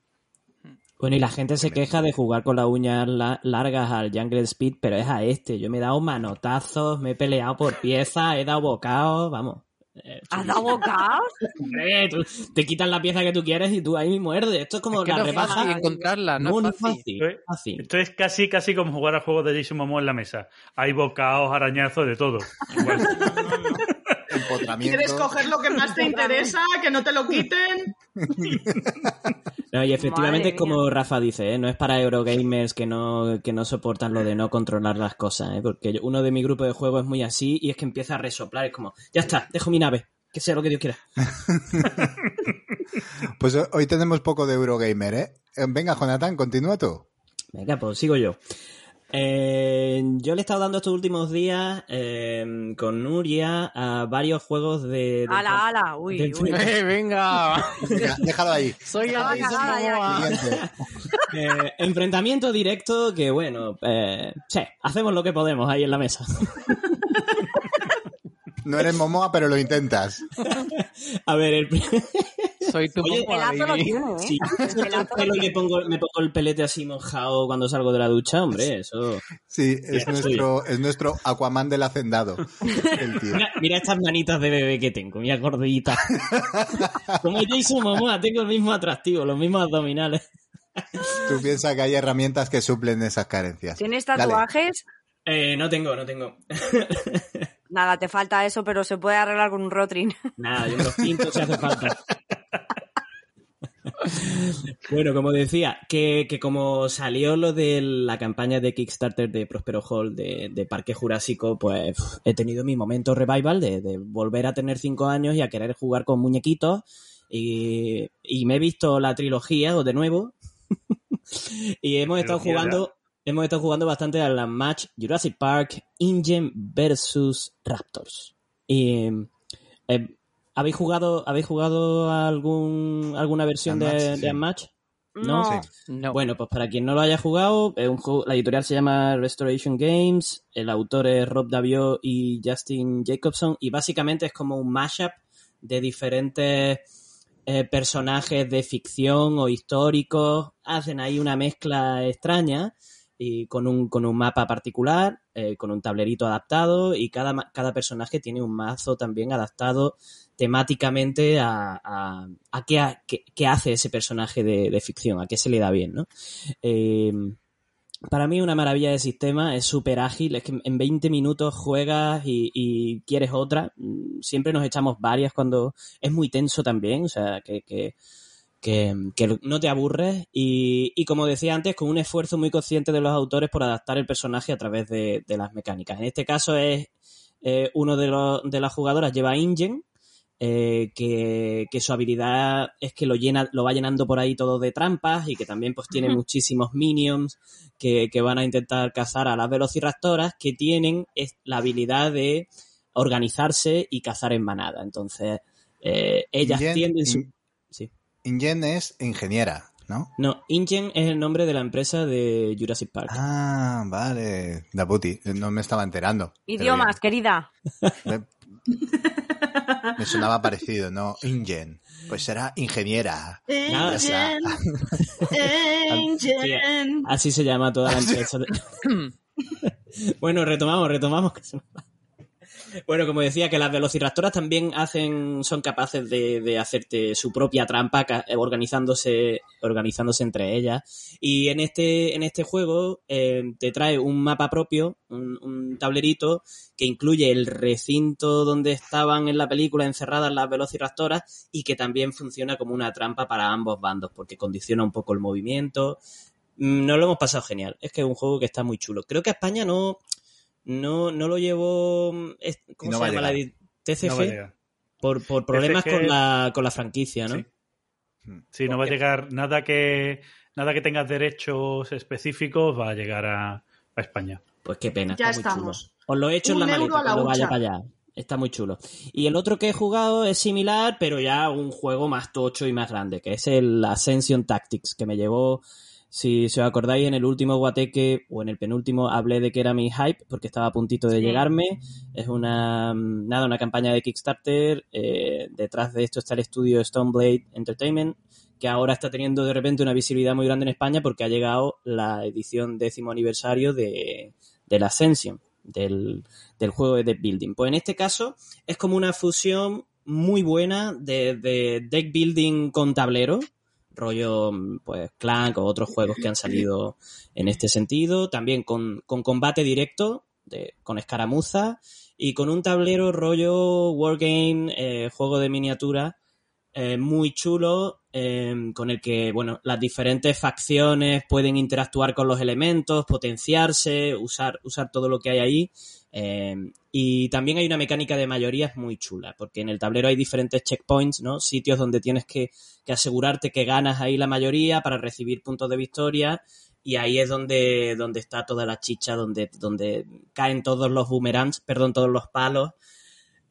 Bueno, y la gente se queja de jugar con las uñas la- largas al Jungle Speed, pero es a este. Yo me he dado manotazos, me he peleado por piezas, he dado bocados, vamos. Eh, ¿Has dado bocados? hombre, tú- te quitan la pieza que tú quieres y tú ahí muerdes. Esto es como Es que la no rebaja. fácil encontrarla, no, no, es fácil. Fácil. Esto es casi, casi como jugar a juegos de Jason Momoa en la mesa. Hay bocados, arañazos, de todo. Igual. Empotramiento. ¿Quieres coger lo que más te interesa? Que no te lo quiten. No, y efectivamente como Rafa dice, ¿eh? no es para Eurogamers que no, que no soportan lo de no controlar las cosas, ¿eh? porque uno de mi grupo de juego es muy así y es que empieza a resoplar, es como, ya está, dejo mi nave, que sea lo que Dios quiera. Pues ho- hoy tenemos poco de Eurogamer, ¿eh? Eh, Venga, Jonathan, continúa tú. Venga, pues sigo yo. Eh, yo le he estado dando estos últimos días eh, con Nuria a varios juegos de... de- Ala, ala, uy, de- uy. Eh, venga. Venga, déjalo ahí. Soy. Siguiente. eh, enfrentamiento directo que, bueno, eh, sí, hacemos lo que podemos ahí en la mesa. No eres Momoa, pero lo intentas. A ver, el... Soy tu Oye, Momoa, El lazo lo tiene, ¿eh? Me El pelazo pelo y me pongo, me pongo el pelete así mojado cuando salgo de la ducha, hombre, eso... Sí, es Ya, nuestro, es nuestro Aquaman del hacendado. El tío. Mira, mira estas manitas de bebé que tengo, mira gordita. Como Jason Momoa, tengo el mismo atractivo, los mismos abdominales. Tú piensas que hay herramientas que suplen esas carencias. ¿Tienes tatuajes? Eh, no tengo, no tengo. Nada, te falta eso, pero se puede arreglar con un rotring. Nada, yo los pinto si hace falta. Bueno, como decía, que, que como salió lo de la campaña de Kickstarter de Prospero Hall de, de Parque Jurásico, pues he tenido mi momento revival de, de volver a tener cinco años y a querer jugar con muñequitos. Y, y me he visto la trilogía o de nuevo. y hemos estado jugando. Hemos estado jugando bastante a la match Jurassic Park InGen versus Raptors. Y eh, ¿habéis jugado habéis jugado algún alguna versión de, sí. de Unmatched? No. Sí. No. Bueno, pues para quien no lo haya jugado, es un juego- la editorial se llama Restoration Games, el autor es Rob Davio y Justin Jacobson, y básicamente es como un mashup de diferentes eh, personajes de ficción o históricos, hacen ahí una mezcla extraña y con un, con un mapa particular, eh, con un tablerito adaptado y cada, cada personaje tiene un mazo también adaptado temáticamente a, a, a qué, ha- qué- qué hace ese personaje de, ficción, a qué se le da bien, ¿no? Eh, para mí una maravilla de sistema, es súper ágil, es que en 20 minutos juegas y, y quieres otra. Mm, Siempre nos echamos varias cuando es muy tenso también, o sea, que, que, que, que no te aburres y, y como decía antes, con un esfuerzo muy consciente de los autores por adaptar el personaje a través de, de las mecánicas. En este caso es eh, uno de, los, de las jugadoras lleva Ingen, eh, que, que su habilidad es que lo llena, lo va llenando por ahí todo de trampas y que también pues tiene muchísimos minions que, que van a intentar cazar a las velociraptoras que tienen es- la habilidad de organizarse y cazar en manada. Entonces, eh, ellas Ingen- tienden su... Ingen es ingeniera, ¿no? No, Ingen es el nombre de la empresa de Jurassic Park. Ah, vale. Da puti. No me estaba enterando. Idiomas, querida. Me, me sonaba parecido, ¿no? Ingen. Pues será ingeniera. Nada, Ingen. Ingen. Así se llama toda la empresa. de- bueno, retomamos, retomamos. que se nos va. Bueno, como decía, que las velociraptoras también hacen, son capaces de, hacerte su propia trampa, eh, organizándose, organizándose entre ellas. Y en este, en este juego eh, te trae un mapa propio, un, un tablerito que incluye el recinto donde estaban en la película encerradas las velociraptoras y que también funciona como una trampa para ambos bandos, porque condiciona un poco el movimiento. Mm, No lo hemos pasado genial. Es que es un juego que está muy chulo. Creo que a España no, no, no lo llevó. mm, es- ¿Cómo no se llama la TCG? No por, por problemas TCG con la, con la franquicia, ¿no? Sí. Sí, no va a llegar nada que nada que tenga derechos específicos va a llegar a, a España. Pues qué pena. Ya está muy estamos. chulo. Os lo he hecho en la maleta la vaya para allá. Está muy chulo. Y el otro que he jugado es similar, pero ya un juego más tocho y más grande, que es el Ascension Tactics, que me llevó, si, si os acordáis, en el último guateque o en el penúltimo hablé de que era mi hype, porque estaba a puntito de Sí. llegarme. Es una, mm, nada, una campaña de Kickstarter. eh, detrás de esto está el estudio Stoneblade Entertainment, que ahora está teniendo de repente una visibilidad muy grande en España porque ha llegado la edición décimo aniversario de, del Ascension, del, del juego de deck building. Pues en este caso es como una fusión muy buena de, de deck building con tablero, rollo pues Clank o otros juegos que han salido en este sentido, también con, con combate directo, de, con escaramuza y con un tablero rollo wargame, eh, juego de miniatura eh, muy chulo eh, con el que bueno las diferentes facciones pueden interactuar con los elementos, potenciarse, usar usar todo lo que hay ahí eh, y también hay una mecánica de mayorías muy chula porque en el tablero hay diferentes checkpoints, no sitios donde tienes que, que asegurarte que ganas ahí la mayoría para recibir puntos de victoria y ahí es donde, donde está toda la chicha, donde, donde caen todos los boomerangs, perdón, todos los palos.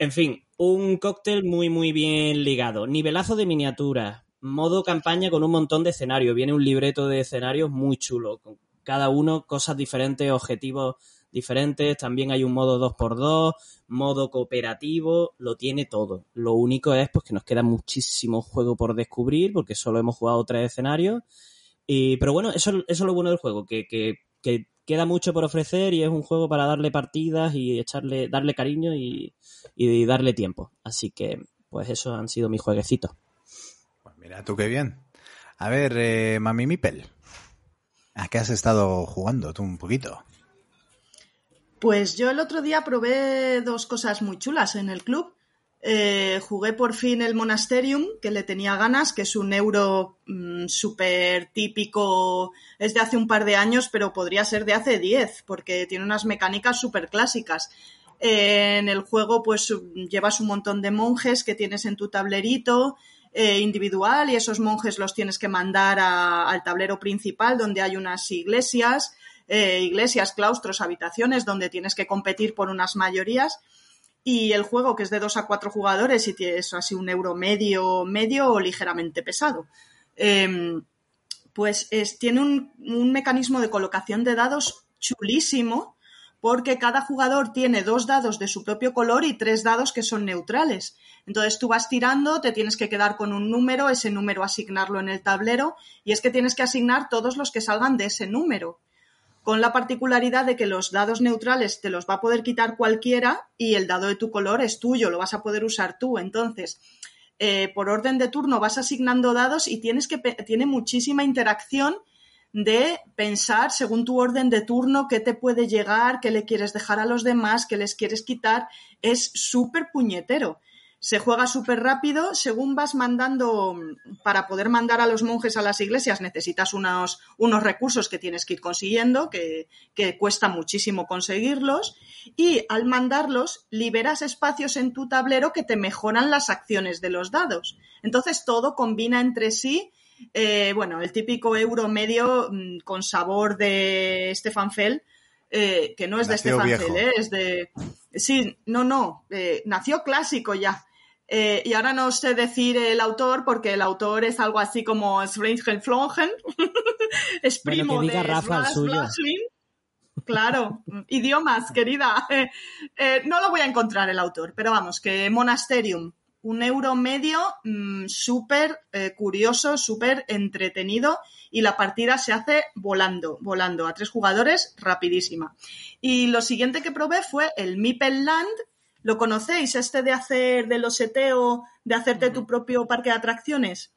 En fin, un cóctel muy, muy bien ligado. Nivelazo de miniaturas, modo campaña con un montón de escenarios. Viene un libreto de escenarios muy chulo, con cada uno cosas diferentes, objetivos diferentes. También hay un modo 2x2, modo cooperativo, lo tiene todo. Lo único es pues, que nos queda muchísimo juego por descubrir, porque solo hemos jugado tres escenarios. Y, pero bueno, eso, eso es lo bueno del juego, que, que, que queda mucho por ofrecer y es un juego para darle partidas y echarle, darle cariño y, y darle tiempo. Así que, pues esos han sido mis jueguecitos. Pues mira tú qué bien. A ver, eh, Mami Mipel. ¿A qué has estado jugando tú un poquito? Pues yo el otro día probé dos cosas muy chulas en el club. eh, jugué por fin el Monasterium, que le tenía ganas, que es un euro mm, súper típico, es de hace un par de años, pero podría ser de hace 10, porque tiene unas mecánicas súper clásicas. Eh, en el juego, pues llevas un montón de monjes que tienes en tu tablerito eh, individual y esos monjes los tienes que mandar al tablero principal, donde hay unas iglesias, eh, iglesias, claustros, habitaciones, donde tienes que competir por unas mayorías y el juego que es de 2 a 4 jugadores y tienes así un euro medio, medio o ligeramente pesado. Em, pues es- tiene un, un mecanismo de colocación de dados chulísimo porque cada jugador tiene dos dados de su propio color y tres dados que son neutrales. Entonces tú vas tirando, te tienes que quedar con un número, ese número asignarlo en el tablero y es que tienes que asignar todos los que salgan de ese número con la particularidad de que los dados neutrales te los va a poder quitar cualquiera y el dado de tu color es tuyo, lo vas a poder usar tú. Entonces, eh, por orden de turno vas asignando dados y tienes que tiene muchísima interacción de pensar según tu orden de turno qué te puede llegar, qué le quieres dejar a los demás, qué les quieres quitar. Es súper puñetero. Se juega súper rápido. Según vas mandando, para poder mandar a los monjes a las iglesias, necesitas unos, unos recursos que tienes que ir consiguiendo, que, que cuesta muchísimo conseguirlos. Y al mandarlos, liberas espacios en tu tablero que te mejoran las acciones de los dados. Entonces todo combina entre sí. Eh, bueno, el típico euro medio mm, con sabor de Stefan Fell, eh, que no es de Stefan. Fell, ¿eh? es de... Sí, no, no, eh, nació clásico ya. Eh, y ahora no sé decir el autor porque el autor es algo así como Sveinflogen. es Bueno, primo que diga de Rafa el suyo. Claro, idiomas, querida. Eh, eh, no lo voy a encontrar el autor, pero vamos, que Monasterium, un euro medio, mm, súper eh, curioso, súper entretenido y la partida se hace volando, volando a tres jugadores, rapidísima. Y lo siguiente que probé fue el Meeple Land. ¿Lo conocéis? Este de hacer del oseteo, de hacerte tu propio parque de atracciones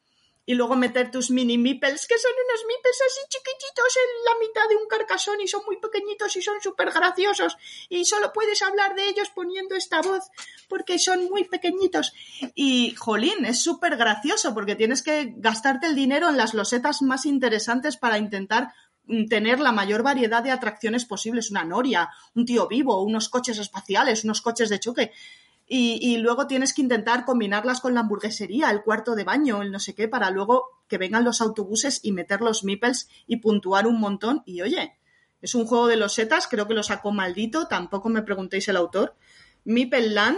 y luego meter tus mini meeples, que son unos meeples así chiquititos en la mitad de un carcasón y son muy pequeñitos y son súper graciosos y solo puedes hablar de ellos poniendo esta voz porque son muy pequeñitos. Y, jolín, es súper gracioso porque tienes que gastarte el dinero en las losetas más interesantes para intentar tener la mayor variedad de atracciones posibles, una noria, un tío vivo, unos coches espaciales, unos coches de choque. Y, y luego tienes que intentar combinarlas con la hamburguesería, el cuarto de baño, el no sé qué, para luego que vengan los autobuses y meter los meeples y puntuar un montón. Y oye, es un juego de los setas, creo que lo sacó maldito, tampoco me preguntéis el autor. Meeple Land,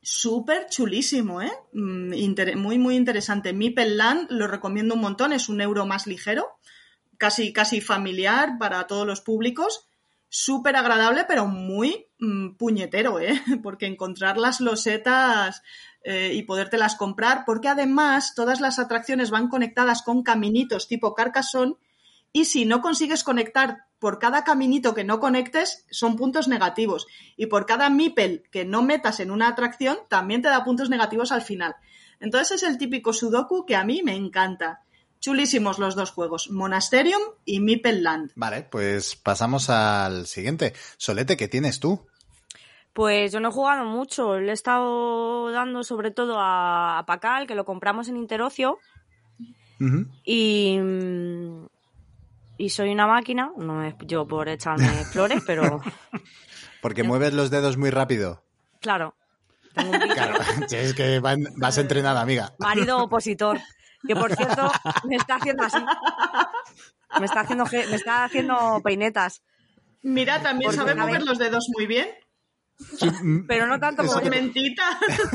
súper chulísimo, ¿eh? Mm, muy, muy interesante. Meeple Land lo recomiendo un montón, es un euro más ligero, casi, casi familiar para todos los públicos súper agradable, pero muy mm, puñetero, ¿eh? Porque encontrar las losetas eh, y podértelas comprar, porque además todas las atracciones van conectadas con caminitos tipo Carcassonne y si no consigues conectar por cada caminito que no conectes, son puntos negativos. Y por cada meeple que no metas en una atracción, también te da puntos negativos al final. Entonces es el típico sudoku que a mí me encanta. Chulísimos los dos juegos, Monasterium y Meeple Land. Vale, pues pasamos al siguiente. Solete, ¿qué tienes tú? Pues yo no he jugado mucho, le he estado dando sobre todo a, a Pacal, que lo compramos en Interocio, y, mm, y soy una máquina, no es yo por echarme flores, pero Porque mueves los dedos muy rápido. claro, tengo un. Claro, si es que van- vas entrenada, amiga. marido opositor, que por cierto me está haciendo así, me está haciendo, me está haciendo peinetas, Mira, también Porque, sabe mover ver. los dedos muy bien. pero no tanto como Tormentita.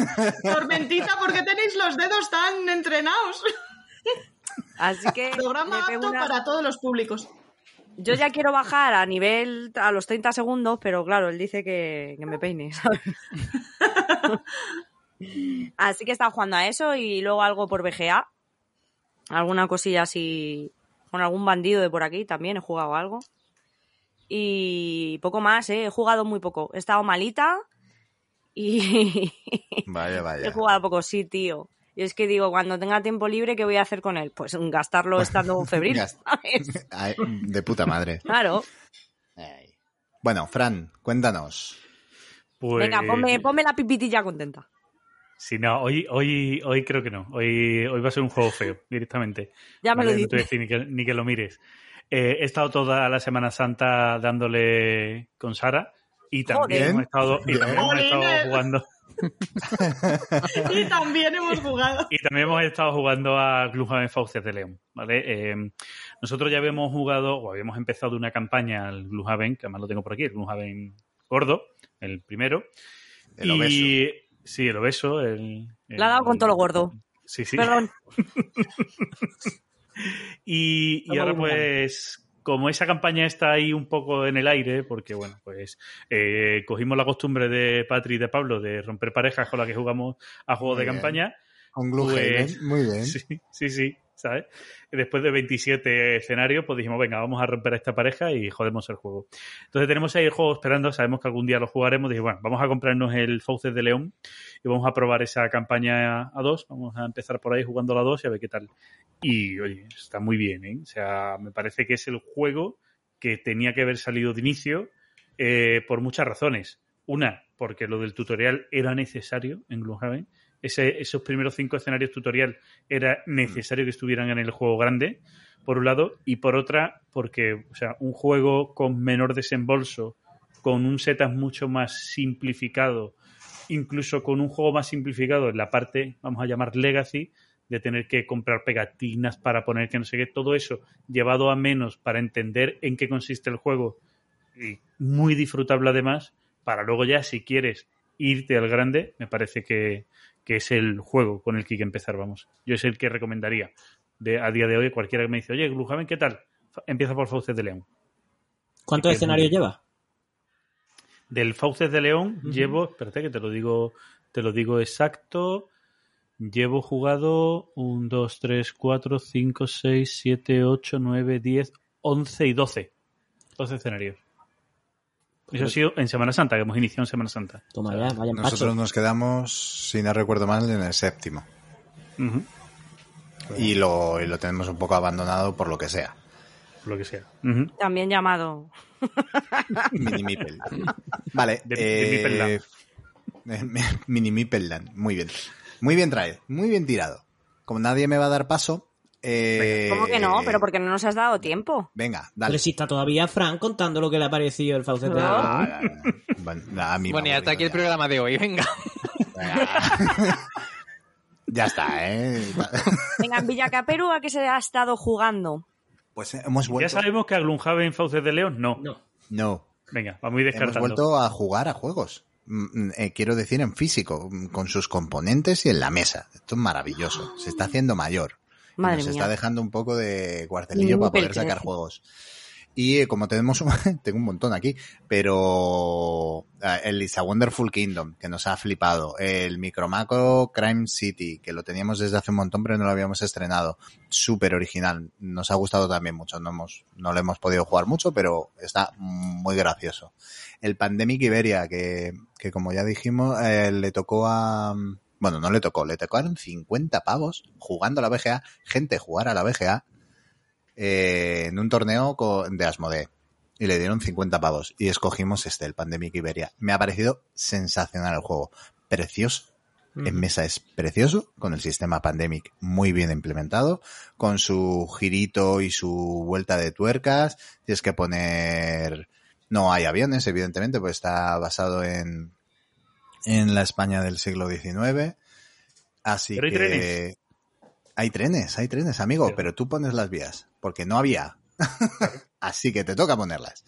Tormentita, ¿por qué tenéis los dedos tan entrenados? Así que Programa apto una- para todos los públicos. yo ya quiero bajar a nivel a los 30 segundos, pero claro, él dice que, que me peine, ¿sabes? Así que estado jugando a eso y luego algo por BGA. Alguna cosilla así. Con algún bandido de por aquí también he jugado algo. Y poco más, ¿eh? He jugado muy poco. He estado malita y Vaya, he jugado poco, sí, tío. Y es que digo, cuando tenga tiempo libre, ¿qué voy a hacer con él? Pues gastarlo estando febril. Gast- ¿sabes? Ay, de puta madre. Claro. Bueno, Fran, cuéntanos. Pues, Venga, ponme, ponme la pipitilla contenta. Sí, no, hoy, hoy, hoy creo que no. Hoy, hoy va a ser un juego feo, directamente. Ya me lo Vale, no te voy a dices. decir ni que, ni que lo mires. Eh, he estado toda la Semana Santa dándole con Sara y también hemos estado, y también hemos estado jugando Y también hemos jugado. y también hemos estado jugando a Gloomhaven Fauces de León, ¿vale? Eh, nosotros ya habíamos jugado o habíamos empezado una campaña al Gloomhaven, que además lo tengo por aquí, el Gloomhaven gordo, el primero. El y obeso. Sí, el obeso, el, Le ha dado con todo lo gordo. Sí, sí. Perdón. Y, y ahora pues, como esa campaña está ahí un poco en el aire, porque bueno, pues eh, cogimos la costumbre de Patri y de Pablo de romper parejas con las que jugamos a juegos Muy de bien. campaña. Con Gloomhaven, Pues- muy bien. Sí, sí, sí, Después de 27 escenarios, pues dijimos, venga, vamos a romper esta pareja y jodemos el juego. Entonces tenemos ahí el juego esperando, sabemos que algún día lo jugaremos. Dije, bueno, vamos a comprarnos el Fauces de León y vamos a probar esa campaña a dos. Vamos a empezar por ahí jugando a dos y a ver qué tal. Y, oye, está muy bien, ¿eh? O sea, me parece que es el juego que tenía que haber salido de inicio eh, por muchas razones. Una, porque lo del tutorial era necesario en Gloomhaven. Ese, esos primeros cinco escenarios tutorial era necesario que estuvieran en el juego grande, por un lado, y por otra, porque o sea, un juego con menor desembolso, con un setup mucho más simplificado, incluso con un juego más simplificado en la parte, vamos a llamar legacy, de tener que comprar pegatinas para poner que no sé qué, todo eso llevado a menos para entender en qué consiste el juego y muy disfrutable además, para luego ya si quieres irte al grande, me parece que, que es el juego con el que hay que empezar, vamos. Yo es el que recomendaría de, a día de hoy cualquiera que me dice, oye, Gloomhaven, ¿qué tal? Empieza por Fauces de León. ¿Cuántos escenarios lleva? Del Fauces de León Ujú. llevo, espérate que te lo digo, te lo digo exacto. Llevo jugado 1, 2, 3, 4, 5, 6, 7, 8, 9, 10, 11 y 12. 12 escenarios. Eso ha sido en Semana Santa, que hemos iniciado en Semana Santa. Toma ya, vaya. Nosotros nos quedamos, si no recuerdo mal, en el séptimo. Y lo, y lo tenemos un poco abandonado por lo que sea. Lo que sea. También llamado. Mini Mipel. Vale. De- de eh, Mini Mipelland. Muy bien. Muy bien traído. Muy bien tirado. Como nadie me va a dar paso. Eh, ¿Cómo que no? Pero porque no nos has dado tiempo. Venga, dale. Pero si está todavía Fran contando lo que le ha parecido el Faucet de No. Ah. Bueno, a mí Bueno, y hasta aquí el programa de hoy. Venga. ya. Ya está, ¿eh? Venga, en Villacaperu, ¿a qué se ha estado jugando? Pues hemos ¿Ya vuelto. sabemos que a Gloomhaven Fauces de León? No. No. No, Venga, vamos a ir hemos vuelto a jugar a juegos. Mm, mm, eh, quiero decir en físico, mm, con sus componentes y en la mesa. Esto es maravilloso. Se está haciendo mayor. Madre nos mía. está dejando un poco de cuartelillo para poder sacar juegos. Y eh, como tenemos un, tengo un montón aquí, pero eh, el It's a Wonderful Kingdom, que nos ha flipado, el Micromacro Crime City, que lo teníamos desde hace un montón, pero no lo habíamos estrenado, súper original, nos ha gustado también mucho, no hemos, no lo hemos podido jugar mucho, pero está muy gracioso. El Pandemic Iberia, que, que como ya dijimos, eh, le tocó a, bueno, no le tocó, le tocaron 50 pavos jugando a la BGA, gente jugar a la BGA, eh, en un torneo de Asmodee. Y le dieron 50 pavos. Y escogimos este, el Pandemic Iberia. Me ha parecido sensacional el juego. Precioso. En mesa es precioso, con el sistema Pandemic muy bien implementado, con su girito y su vuelta de tuercas. Tienes que poner... No hay aviones, evidentemente, pues está basado en, en la España del siglo XIX. Así Pero hay que... trenes. Hay trenes, hay trenes, amigo, Pero- pero tú pones las vías, porque no había. Así que te toca ponerlas.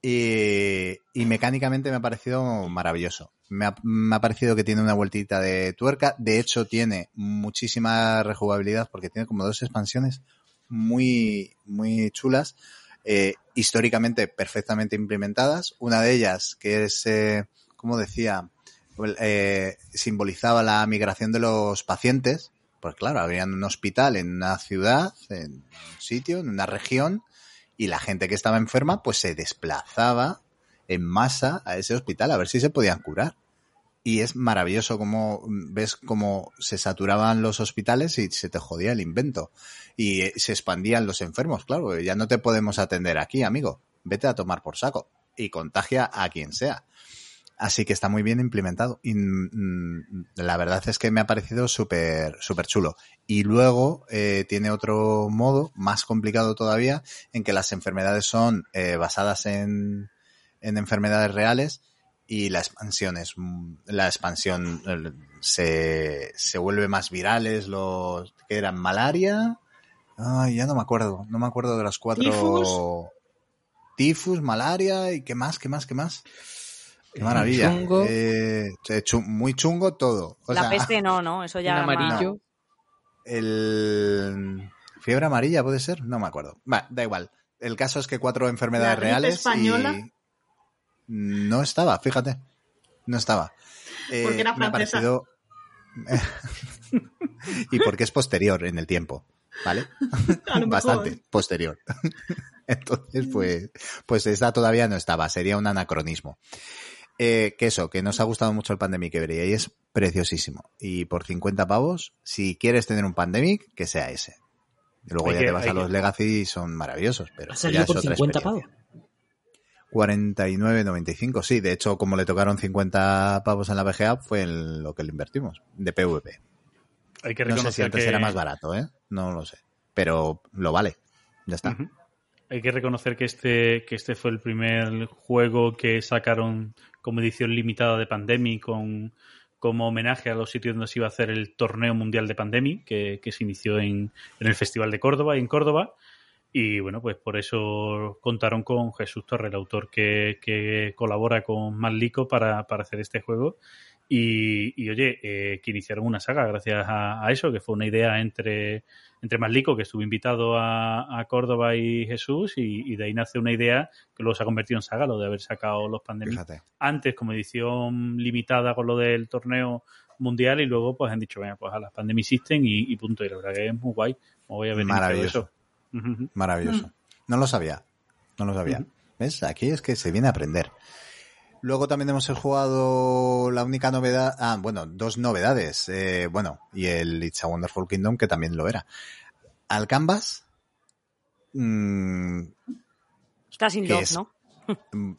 Y, y mecánicamente me ha parecido maravilloso. Me ha, me ha parecido que tiene una vueltita de tuerca. De hecho, tiene muchísima rejugabilidad porque tiene como dos expansiones muy, muy chulas. eh, históricamente perfectamente implementadas. Una de ellas, que es, eh, como decía, eh, simbolizaba la migración de los pacientes. Pues claro, había un hospital en una ciudad, en un sitio, en una región, y la gente que estaba enferma pues se desplazaba en masa a ese hospital a ver si se podían curar. Y es maravilloso como ves cómo se saturaban los hospitales y se te jodía el invento. Y eh, se expandían los enfermos, claro, ya no te podemos atender aquí, amigo. Vete a tomar por saco y contagia a quien sea. Así que está muy bien implementado. Y mm, la verdad es que me ha parecido súper súper chulo. Y luego eh, tiene otro modo, más complicado todavía, en que las enfermedades son eh, basadas en, en enfermedades reales y la expansión es mm, la expansión se, se vuelve más virales los que eran malaria ay ya no me acuerdo no me acuerdo de las cuatro Tifus. tifus malaria y qué más qué más qué más qué maravilla. Chungo. Eh, muy chungo todo. O la sea, peste no, ¿no? Eso ya... Un amarillo. el fiebre amarilla puede ser no me acuerdo. Va, da igual. El caso es que cuatro enfermedades ¿La reales española? y no estaba fíjate. No estaba. Eh, Porque era me ha francesa. parecido y porque es posterior en el tiempo vale bastante posterior. Entonces pues pues esta todavía no estaba sería un anacronismo eh, que eso, que nos ha gustado mucho el Pandemic Every y es preciosísimo. Y por 50 pavos, si quieres tener un Pandemic, que sea ese. Y luego Hay ya que- te vas a que- los Legacy y son maravillosos, pero Ha salido por otra 50 pavos. experiencia. 49.95, sí. De hecho, como le tocaron 50 pavos en la VGA, fue en lo que le invertimos, de PvP. Hay que No sé si reconocer antes que era más barato, ¿eh? No lo sé. Pero lo vale. Ya está. Hay que reconocer que este, que este fue el primer juego que sacaron como edición limitada de Pandemic con como homenaje a los sitios donde se iba a hacer el torneo mundial de Pandemic, que, que se inició en, en el Festival de Córdoba y en Córdoba. Y bueno, pues por eso contaron con Jesús Torre, el autor que, que colabora con Manlico para, para hacer este juego. Y, y, oye, eh, que iniciaron una saga gracias a, a eso, que fue una idea entre, entre Manlico, que estuvo invitado a, a Córdoba y Jesús, y, y de ahí nace una idea que luego se ha convertido en saga, lo de haber sacado los Pandemic Fíjate. antes como edición limitada con lo del torneo mundial y luego pues han dicho, venga, pues a las Pandemic System y, y punto. Y la verdad que es muy guay. Me voy a ver Maravilloso. eso. Ujú. Maravilloso. No lo sabía. No lo sabía. Ujú. ¿Ves? Aquí es que se viene a aprender. Luego también hemos jugado la única novedad. Ah, bueno, dos novedades. Eh, bueno, y el It's a Wonderful Kingdom, que también lo era. Al Canvas. mm, Está sin ¿Qué love, es? ¿no?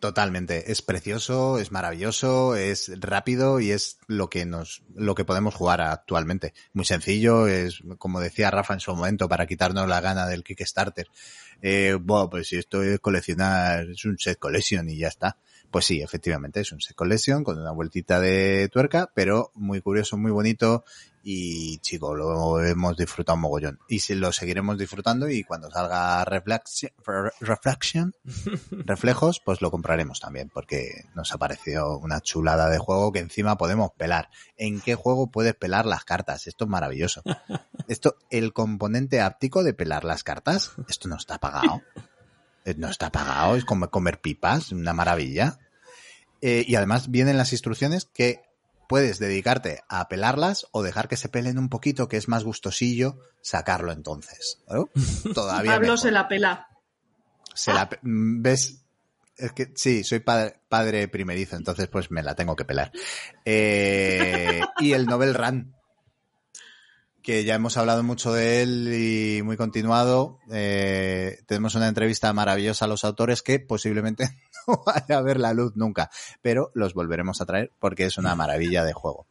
Totalmente, es precioso, es maravilloso, es rápido y es lo que nos, lo que podemos jugar actualmente. Muy sencillo, es como decía Rafa en su momento para quitarnos la gana del Kickstarter. Eh, bueno, pues si esto es coleccionar, es un set collection y ya está. Pues sí, efectivamente es un set collection con una vueltita de tuerca, pero muy curioso, muy bonito y chico, lo hemos disfrutado mogollón. Y si lo seguiremos disfrutando y cuando salga Reflection, Reflection reflejos, pues lo compraremos también, porque nos ha parecido una chulada de juego que encima podemos pelar. ¿En qué juego puedes pelar las cartas? Esto es maravilloso. Esto, el componente áptico de pelar las cartas, esto no está pagado. Eh, No está pagado, es como comer pipas, una maravilla. Eh, y además vienen las instrucciones que puedes dedicarte a pelarlas o dejar que se pelen un poquito, que es más gustosillo, sacarlo entonces. ¿no? Todavía Pablo mejor. se la pela. Se la pe- mm, ves es que sí soy padre, padre primerizo entonces pues me la tengo que pelar Eh, y el Nobel Run que ya hemos hablado mucho de él y muy continuado Eh, tenemos una entrevista maravillosa a los autores que posiblemente no vaya a ver la luz nunca pero los volveremos a traer porque es una maravilla de juego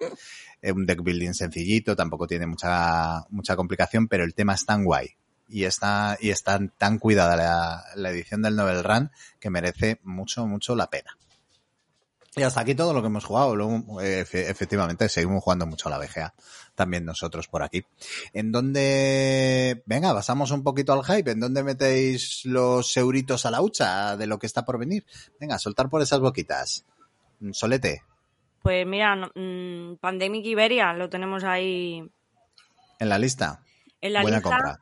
Es un deck building sencillito tampoco tiene mucha mucha complicación pero el tema es tan guay y está, y está tan cuidada la, la edición del Novel Run que merece mucho, mucho la pena. Y hasta aquí todo lo que hemos jugado. Luego, eh, efe- efectivamente, seguimos jugando mucho a la VGA. También nosotros por aquí. ¿En dónde, venga, pasamos un poquito al hype? ¿En dónde metéis los euritos a la hucha de lo que está por venir? Venga, soltar por esas boquitas. Solete, Pues mira, mm, Pandemic Iberia lo tenemos ahí en la lista. en la Buena lista. compra.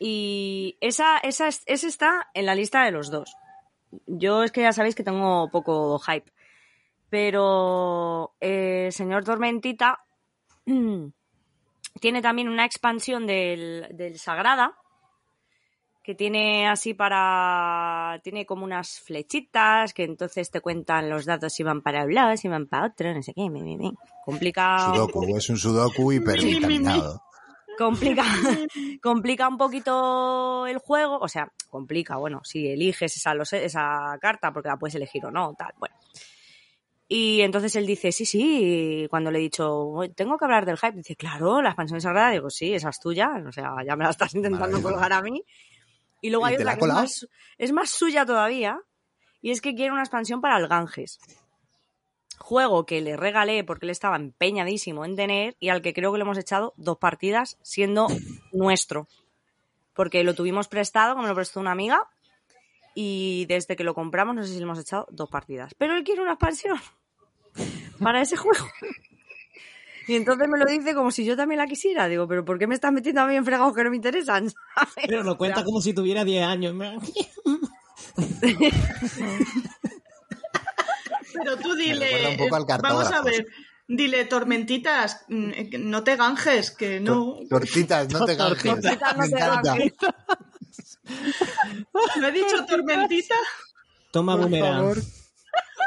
Y esa, esa, es- esa está en la lista de los dos. Yo es que ya sabéis que tengo poco hype. Pero eh, señor Tormentita tiene también una expansión del, del Sagrada que tiene así para... tiene como unas flechitas que entonces te cuentan los datos si van para un lado, si van para otro, no sé qué. mi, mi, mi. Complicado Sudoku, es un Sudoku hipervitaminado. complica, complica un poquito el juego, o sea, complica, bueno, si eliges esa, esa carta, porque la puedes elegir o no, tal, bueno. Y entonces él dice, sí, sí, cuando le he dicho, "Oye, tengo que hablar del hype, dice, claro, la expansión sagrada, digo, sí, esa es tuya, o sea, ya me la estás intentando colgar a mí. Y luego ¿Y hay otra que es más, es más suya todavía, y es que quiere una expansión para el Ganges. Juego que le regalé porque él estaba empeñadísimo en tener y al que creo que le hemos echado dos partidas siendo nuestro. Porque lo tuvimos prestado, como lo prestó una amiga, y desde que lo compramos no sé si le hemos echado dos partidas. Pero él quiere una expansión para ese juego. Y entonces me lo dice como si yo también la quisiera. Digo, pero ¿por qué me estás metiendo a mí en fregados que no me interesan? ¿Sabes? Pero lo cuenta O sea, como si tuviera 10 años. Pero tú dile, vamos a ver, dile, tormentitas, mm, eh, no te ganjes, que no... Tor- Tortitas, no te ganjes. Tortitas, no Me te ganjes. ¿No he dicho tormentita? Toma Por boomerang.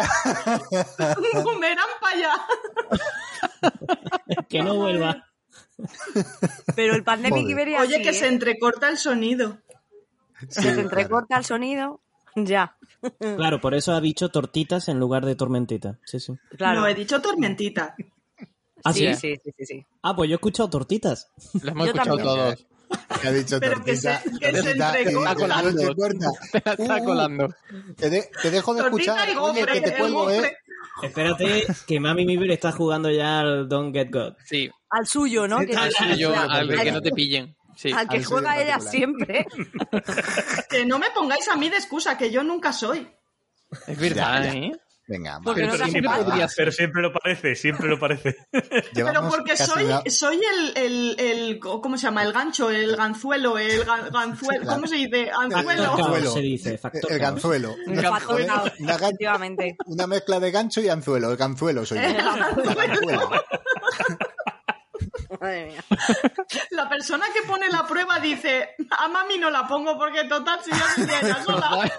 Boomerang para allá. Que no vuelva. Pero el Pandemic. Iberia Oye, sí, que ¿eh? se entrecorta el sonido. Se entrecorta el sonido. Ya, Claro, por eso ha dicho tortitas en lugar de tormentita. Sí, sí. claro. No, he dicho tormentita. Ah, sí, sí. sí, sí, sí. Ah, pues yo he escuchado tortitas. Lo hemos Yo escuchado también. todos. Que ha dicho Pero que tortita. se- que se tortita, que se corta. Te la está Uh, colando. Te, de- te dejo de Tortita escuchar. Oye, gofre, que te cuelgo, gofre. ¿eh? Espérate, que Mami Mibel está jugando ya al Don't Get God. Sí, Al suyo, ¿no? Que Al suyo, yo, al- que no te pillen. Sí. al que al juega ella siempre. Que no me pongáis a mí de excusa, que yo nunca soy. Es verdad, Ya, ya. ¿eh? Venga, Porque no siempre, falta. podría ser. pero siempre lo parece, siempre lo parece. Pero porque soy, soy el, el, el- ¿cómo se llama? El gancho, el ganzuelo, el ga- ganzuelo, ¿cómo se dice? Anzuelo. Anzuelo. se dice. Factor el ganzuelo. Un Una, factor caos, una gan- efectivamente. una mezcla de gancho y anzuelo. El ganzuelo soy yo. El La ganzuela. Madre mía. La persona que pone la prueba dice, a mami no la pongo porque total si ya ella sola.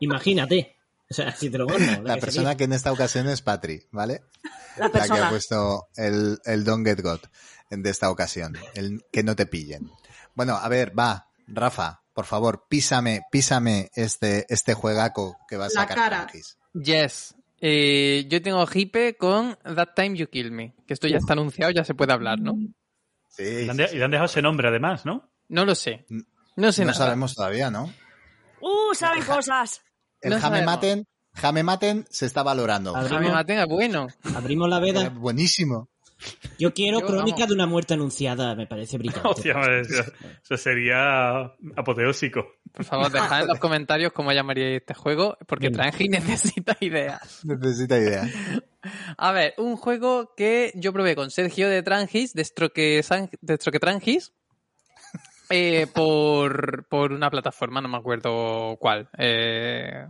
Imagínate. O sea, si te lo pongo. La que persona sería. que en esta ocasión es Patri, ¿vale? La La que ha persona. puesto el, el Don't Get Got de esta ocasión. El que no te pillen. Bueno, a ver, va, Rafa, por favor, písame, písame este, este juegaco que va a La sacar cara. Frankis. Yes. Eh, yo tengo hipe con That Time You Kill Me. Que esto ya está anunciado, ya se puede hablar, ¿no? Sí, Y le han, de- han dejado ese nombre además, ¿no? No lo sé. No sé no nada. sabemos todavía, ¿no? Uh, saben cosas. El No Jame. Maten, Jame Maten se está valorando. Jaime Maten es bueno. Abrimos la veda. buenísimo. Yo quiero Yo, crónica vamos. de una muerte anunciada. Me parece brillante. Hostia, madre, eso, eso sería apoteósico. Por favor, dejad en los comentarios cómo llamaríais este juego, porque. Tranji necesita ideas. Necesita idea. A ver, un juego que yo probé con Sergio de Trangis, de Stroke, San- de Stroke Trangis, eh, por, por una plataforma, no me acuerdo cuál. eh,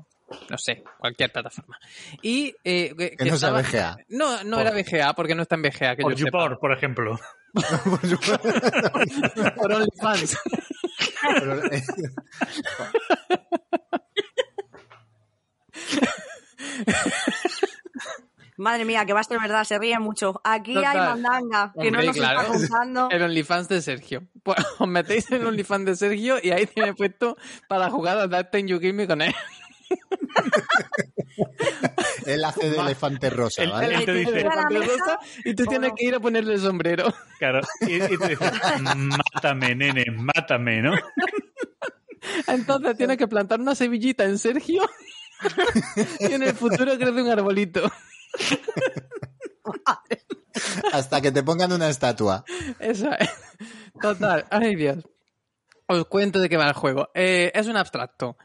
no sé, cualquier plataforma. Y eh, que, Que no sea VGA. No, no Por- era VGA, porque no está en VGA, que Por yo sepa. Por ejemplo. Por OnlyFans. Madre mía, que va a ser verdad, se ríe mucho. Aquí hay mandanga, que no nos claro. está contando. El OnlyFans de Sergio. Pues os metéis en el OnlyFans de Sergio y ahí tiene puesto para jugar a That Time You Kill Me con él. él hace de elefante rosa, El- ¿vale? el- te dice- mesa. Rosa, y tú tienes que ir a ponerle el sombrero. Claro. Y, y te dice, mátame, nene, mátame, ¿no? Entonces tienes que plantar una semillita en Sergio y en el futuro crece un arbolito. Hasta que te pongan una estatua. Eso es. Total. Ay, Dios. Os cuento de qué va el juego. Eh, es un abstracto,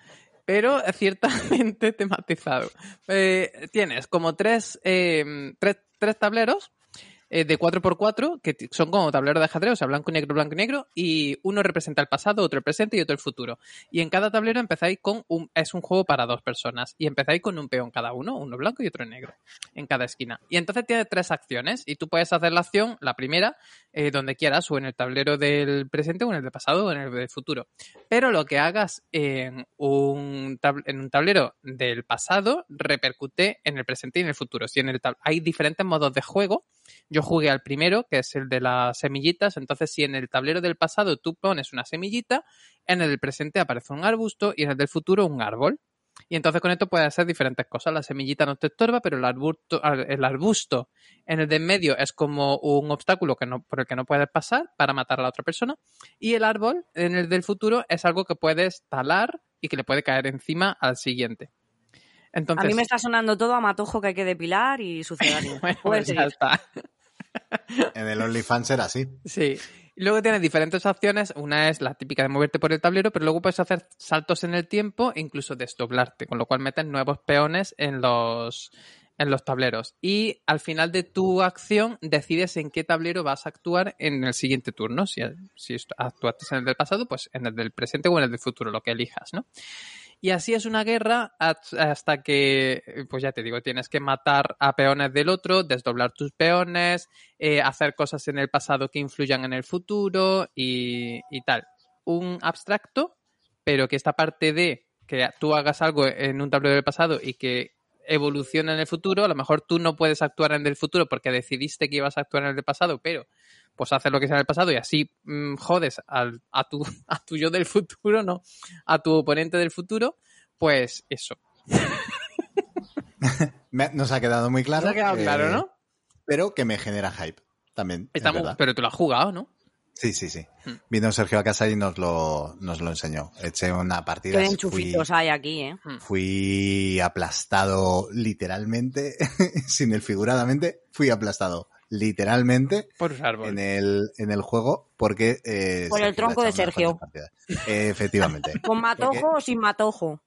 pero ciertamente tematizado. Eh, tienes como tres, eh, tres, tres tableros eh, de 4x4 que son como tableros de ajedrez, o sea, blanco y negro, blanco y negro, y uno representa el pasado, otro el presente y otro el futuro. Y en cada tablero empezáis con un... es un juego para dos personas, y empezáis con un peón cada uno, uno blanco y otro negro, en cada esquina. Y entonces tiene tres acciones, y tú puedes hacer la acción, la primera, eh, donde quieras, o en el tablero del presente, o en el del pasado, o en el del futuro. Pero lo que hagas en un, en un tablero del pasado repercute en el presente y en el futuro. Si en el hay diferentes modos de juego. Yo jugué al primero, que es el de las semillitas. Entonces, si en el tablero del pasado tú pones una semillita, en el del presente aparece un arbusto y en el del futuro un árbol. Y entonces con esto puedes hacer diferentes cosas. La semillita no te estorba, pero el arbusto, el arbusto en el de en medio es como un obstáculo que no, por el que no puedes pasar para matar a la otra persona. Y el árbol en el del futuro es algo que puedes talar y que le puede caer encima al siguiente. Entonces, A mí me está sonando todo a matojo que hay que depilar y sucedáneo. bueno, pues ya está. En el OnlyFans era así. Sí. Luego tienes diferentes opciones. Una es la típica de moverte por el tablero, pero luego puedes hacer saltos en el tiempo e incluso desdoblarte, con lo cual metes nuevos peones en los, en los tableros. Y al final de tu acción decides en qué tablero vas a actuar en el siguiente turno. Si, si actuaste en el del pasado, pues en el del presente o en el del futuro, lo que elijas, ¿no? Y así es una guerra hasta que, pues ya te digo, tienes que matar a peones del otro, desdoblar tus peones, eh, hacer cosas en el pasado que influyan en el futuro y, y tal. Un abstracto, pero que esta parte de que tú hagas algo en un tablero del pasado y que evolucione en el futuro, a lo mejor tú no puedes actuar en el futuro porque decidiste que ibas a actuar en el pasado, pero pues haces lo que sea en el pasado y así mmm, jodes al, a, tu, a tu yo del futuro, no, a tu oponente del futuro, pues eso. Nos ha quedado muy claro. Nos ha quedado claro, ¿no? Pero que me genera hype también. Estamos- pero tú lo has jugado, ¿no? Sí, sí, sí. Hmm. Vino Sergio a casa y nos lo, nos lo enseñó. Eché una partida. Qué fui, enchufitos hay aquí, ¿eh? fui aplastado literalmente, sin el figuradamente, fui aplastado literalmente Por en el, en el juego porque... eh, Por el tronco de Sergio. Eh, efectivamente. ¿Con matojo o sin matojo?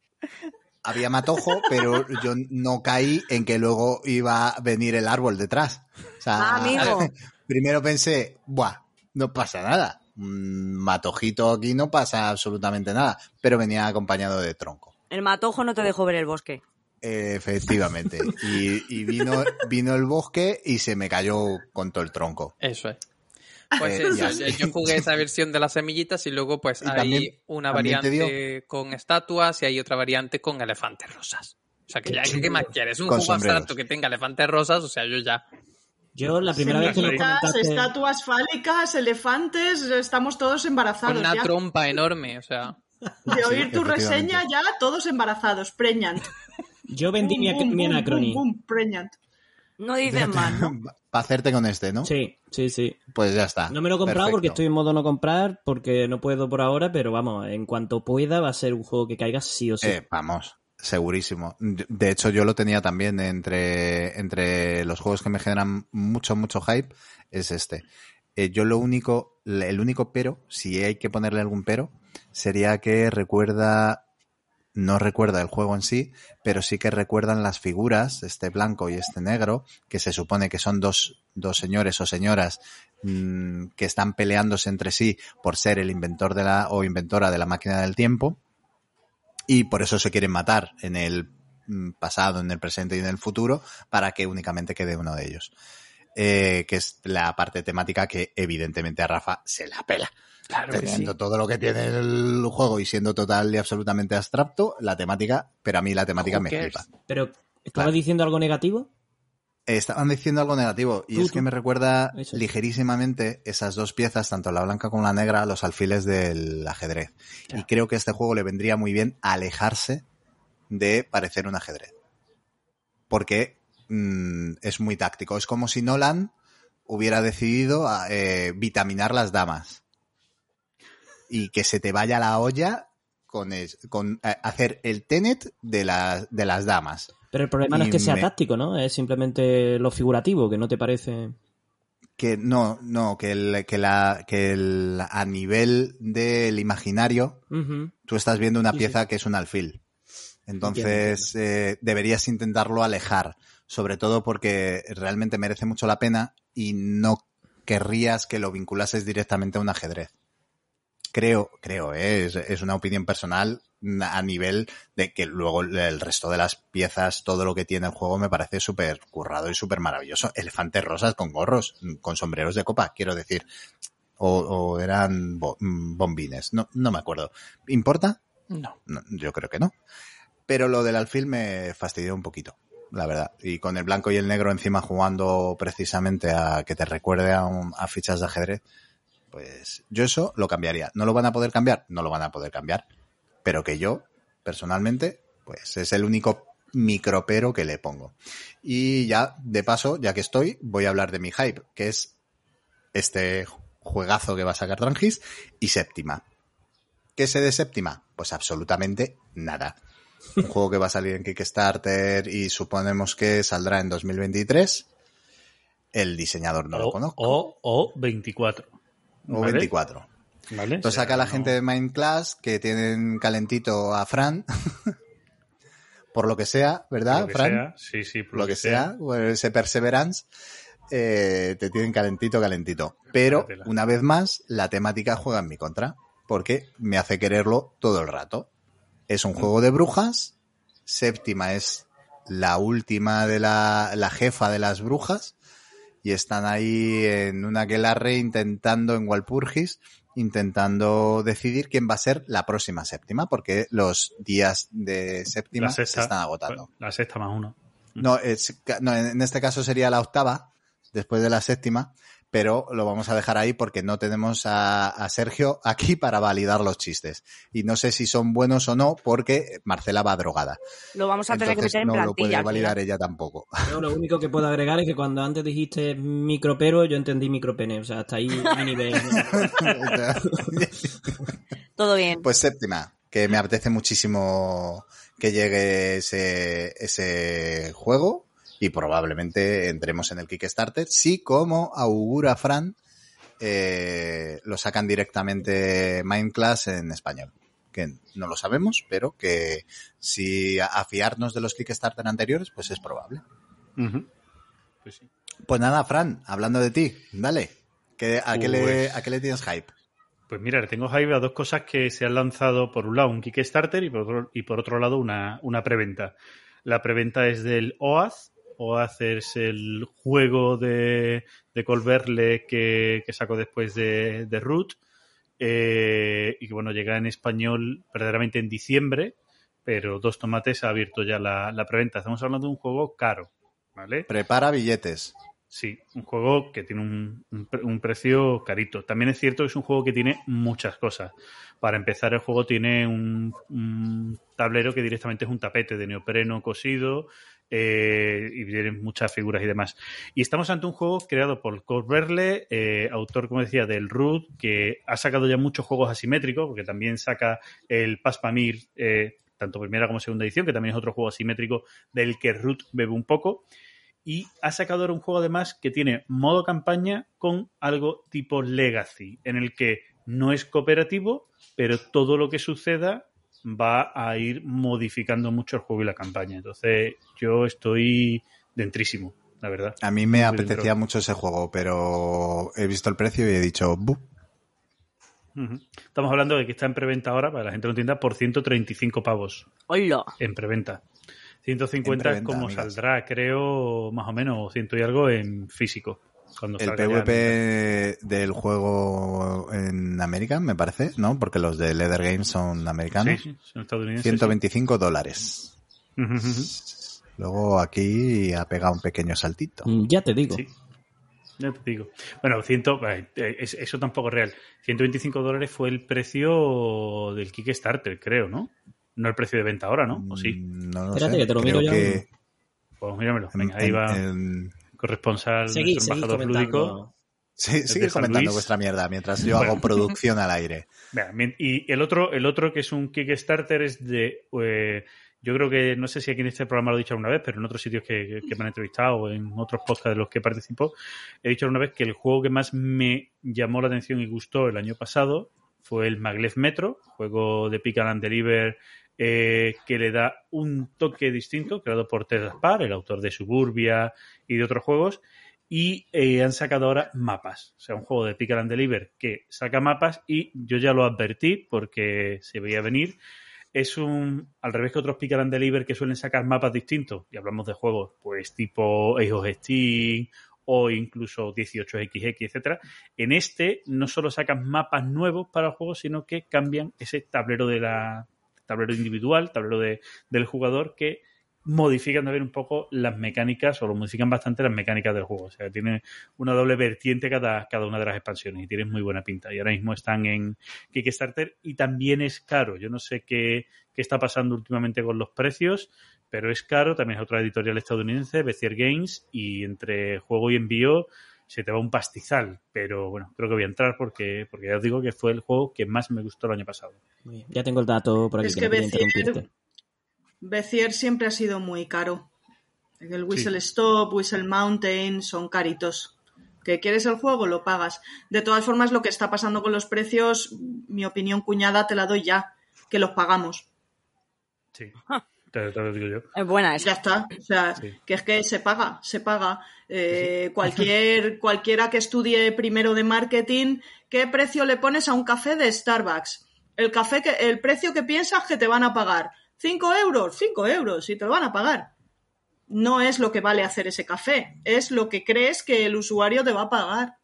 Había matojo, pero yo no caí en que luego iba a venir el árbol detrás. O sea, Ah, amigo. primero pensé, buah, no pasa nada. Un matojito aquí no pasa absolutamente nada, pero venía acompañado de tronco. El matojo no te dejó ver el bosque. Efectivamente. Y, y vino, vino el bosque y se me cayó con todo el tronco. Eso es. Pues Eh, eso, ya. yo, jugué esa versión de las semillitas y luego pues Y hay también- una también variante con estatuas y hay otra variante con elefantes rosas. O sea que ya, ¿qué más quieres? Un Con juego sombreros. abstracto que tenga elefantes rosas, o sea, yo ya. Yo la primera vez que lo Semillitas, comentaste... estatuas fálicas, elefantes, estamos todos embarazados Con una ya. trompa enorme, o sea. De oír Sí, tu reseña ya todos embarazados, preñant. Yo vendí mi, Boom, mi boom, Anacrony. boom, boom, preñant. No dices más, ¿no? Para hacerte con este, ¿no? Sí, sí, sí. Pues ya está. No me lo he comprado porque estoy en modo no comprar, porque no puedo por ahora, pero vamos, en cuanto pueda va a ser un juego que caiga sí o sí. Eh, vamos, segurísimo. De hecho, yo lo tenía también entre, entre los juegos que me generan mucho, mucho hype, es este. Eh, yo lo único, el único pero, si hay que ponerle algún pero, sería que recuerda, no recuerda el juego en sí, pero sí que recuerdan las figuras, este blanco y este negro, que se supone que son dos, dos señores o señoras mm, que están peleándose entre sí por ser el inventor de la, o inventora de la máquina del tiempo y por eso se quieren matar en el mm, pasado, en el presente y en el futuro para que únicamente quede uno de ellos. Eh, que es la parte temática que evidentemente a Rafa se la pela. Claro Teniendo sí. todo lo que tiene el juego y siendo total y absolutamente abstracto, la temática, pero a mí la temática me flipa. Pero, ¿estabas Claro. diciendo algo negativo? Estaban diciendo algo negativo y Tú, es que me recuerda Eso. ligerísimamente esas dos piezas, tanto la blanca como la negra, los alfiles del ajedrez. Claro. Y creo que a este juego le vendría muy bien alejarse de parecer un ajedrez. Porque mm, es muy táctico. Es como si Nolan hubiera decidido eh, vitaminar las damas. Y que se te vaya la olla con, es- con eh, hacer el tenet de, la- de las damas. Pero el problema no es que sea me- táctico, ¿no? Es simplemente lo figurativo, que no te parece... Que no, no, que, el, que, la, que el, a nivel del imaginario, tú estás viendo una Sí, pieza que es un alfil. Entonces, eh, deberías intentarlo alejar, sobre todo porque realmente merece mucho la pena y no querrías que lo vinculases directamente a un ajedrez. Creo, creo, eh, es, es una opinión personal a nivel de que luego el resto de las piezas, todo lo que tiene el juego me parece súper currado y súper maravilloso. Elefantes rosas con gorros, con sombreros de copa, quiero decir. O, o eran bo- mm, bombines, no, no me acuerdo. ¿Importa? No. No, yo creo que no. Pero lo del alfil me fastidió un poquito, la verdad. Y con el blanco y el negro encima jugando precisamente a que te recuerde a, un- a fichas de ajedrez, pues yo eso lo cambiaría. ¿No lo van a poder cambiar? No lo van a poder cambiar. Pero que yo, personalmente, Pues es el único micropero que le pongo. Y ya, de paso, ya que estoy, voy a hablar de mi hype, que es este juegazo que va a sacar Trangis y séptima. ¿Qué sé de séptima? Pues absolutamente nada. Un juego que va a salir en Kickstarter y suponemos que saldrá en 2023. El diseñador no lo conozco. o, o 24. O ¿vale? 24. ¿Vale? Entonces acá la no- gente de Mind Class que tienen calentito a Fran. por lo que sea, ¿verdad, Lo que Fran? sea, sí, sí, por lo que sea, ese Perseverance, eh, te tienen calentito, calentito. Pero, una vez más, la temática juega en mi contra, porque me hace quererlo todo el rato. Es un juego de brujas, séptima es la última de la, la jefa de las brujas, y están ahí en una aquelarre intentando, en Walpurgis, intentando decidir quién va a ser la próxima séptima, porque los días de séptima se están agotando. La sexta más uno. No, es- no, en este caso sería la octava, después de la séptima, pero lo vamos a dejar ahí porque no tenemos a, a Sergio aquí para validar los chistes. Y no sé si son buenos o no porque Marcela va drogada. Lo vamos a tener que meter en no lo plantilla. puede al validar final. ella tampoco. Yo lo único que puedo agregar es que cuando antes dijiste micropero, yo entendí micropene. O sea, hasta ahí mi nivel. Todo bien. pues séptima, que me apetece muchísimo que llegue ese, ese juego y probablemente entremos en el Kickstarter. Sí, como augura Fran, eh, lo sacan directamente Mindclass en español. Que no lo sabemos, pero que si a, a fiarnos de los Kickstarter anteriores, pues es probable. Pues sí. Pues nada, Fran, hablando de ti, dale. ¿Qué- a, qué le, Pues- ¿A qué le tienes hype? Pues mira, le tengo hype a dos cosas que se han lanzado por un lado un Kickstarter y por otro, y por otro lado una, una preventa. La preventa es del OAZ. OAZ es el juego de, de Colverle que, que sacó después de, de Root eh, y que bueno, llega en español verdaderamente en diciembre, pero Dos Tomates ha abierto ya la, la preventa. Estamos hablando de un juego caro, ¿vale? Prepara billetes. Sí, un juego que tiene un, un un precio carito. También es cierto que es un juego que tiene muchas cosas. Para empezar, el juego tiene un, un tablero que directamente es un tapete de neopreno cosido eh, y tiene muchas figuras y demás. Y estamos ante un juego creado por Corberle, eh, autor, como decía, del Root, que ha sacado ya muchos juegos asimétricos, porque también saca el Paspamir, eh, tanto primera como segunda edición, que también es otro juego asimétrico del que Root bebe un poco y ha sacado ahora un juego además que tiene modo campaña con algo tipo Legacy, en el que no es cooperativo, pero todo lo que suceda va a ir modificando mucho el juego y la campaña. Entonces yo estoy dentrísimo, la verdad. A mí me apetecía dentro. mucho ese juego, pero he visto el precio y he dicho, "Bu". Estamos hablando de que está en preventa ahora, para la gente que no entienda, por 135 pavos Hola. en preventa. 150 En preventa, es como amigas. saldrá, creo, más o menos, o ciento y algo en físico. Cuando el ya. PvP del juego en América, me parece, ¿no? Porque los de Leather Games son americanos. Sí, sí, son estadounidenses. 125 dólares. Luego aquí ha pegado un pequeño saltito. Mm, Ya te digo. Sí. Ya te digo. Bueno, 100, eh, es- eso tampoco es real. 125 dólares fue el precio del Kickstarter, creo, ¿no? No el precio de venta ahora, ¿no? ¿O sí? Mm, No lo Espérate, sé. que te lo Creo miro ya. que Pues míramelo. en- ahí en- va en- corresponsal, Seguid, nuestro embajador lúdico. Sí, sigue comentando Luis. vuestra mierda mientras yo Bueno. hago producción al aire. Y el otro, el otro que es un Kickstarter es de. eh, yo creo que, no sé si aquí en este programa lo he dicho alguna vez, pero en otros sitios que, que me han entrevistado o en otros podcasts de los que participo, he dicho alguna vez que el juego que más me llamó la atención y gustó el año pasado fue el Maglev Metro, juego de Pick and Deliver eh, que le da un toque distinto, creado por Ted Aspar, el autor de Suburbia y de otros juegos, y eh, han sacado ahora mapas. O sea, un juego de Pick and Deliver que saca mapas y yo ya lo advertí porque se veía venir. Es un, al revés que otros Pick and Deliver que suelen sacar mapas distintos, y hablamos de juegos pues tipo Age of Steam o incluso 18XX, etcétera. En este no solo sacan mapas nuevos para el juego, sino que cambian ese tablero de la tablero individual, tablero de, del jugador que modifican también un poco las mecánicas o lo modifican bastante las mecánicas del juego. O sea, tiene una doble vertiente cada, cada una de las expansiones y tiene muy buena pinta. Y ahora mismo están en Kickstarter y también es caro. Yo no sé qué, qué está pasando últimamente con los precios, pero es caro. También es otra editorial estadounidense, Bezier Games, y entre juego y envío se te va un pastizal. Pero bueno, creo que voy a entrar porque, porque ya os digo que fue el juego que más me gustó el año pasado. Muy bien. Ya tengo el dato por aquí. Es que que. Bezier siempre ha sido muy caro. El Whistle Stop, Whistle Mountain son caritos. ¿Que quieres el juego? Lo pagas. De todas formas, lo que está pasando con los precios, mi opinión cuñada te la doy ya, que los pagamos. Sí, te, te lo digo yo. Es buena Ya esa. está. O sea, Sí. que es que se paga, se paga. Eh, cualquier, cualquiera que estudie primero de marketing, ¿qué precio le pones a un café de Starbucks? El café que, el precio que piensas que te van a pagar. ¿Cinco euros? Cinco euros, y te lo van a pagar. No es lo que vale hacer ese café, es lo que crees que el usuario te va a pagar.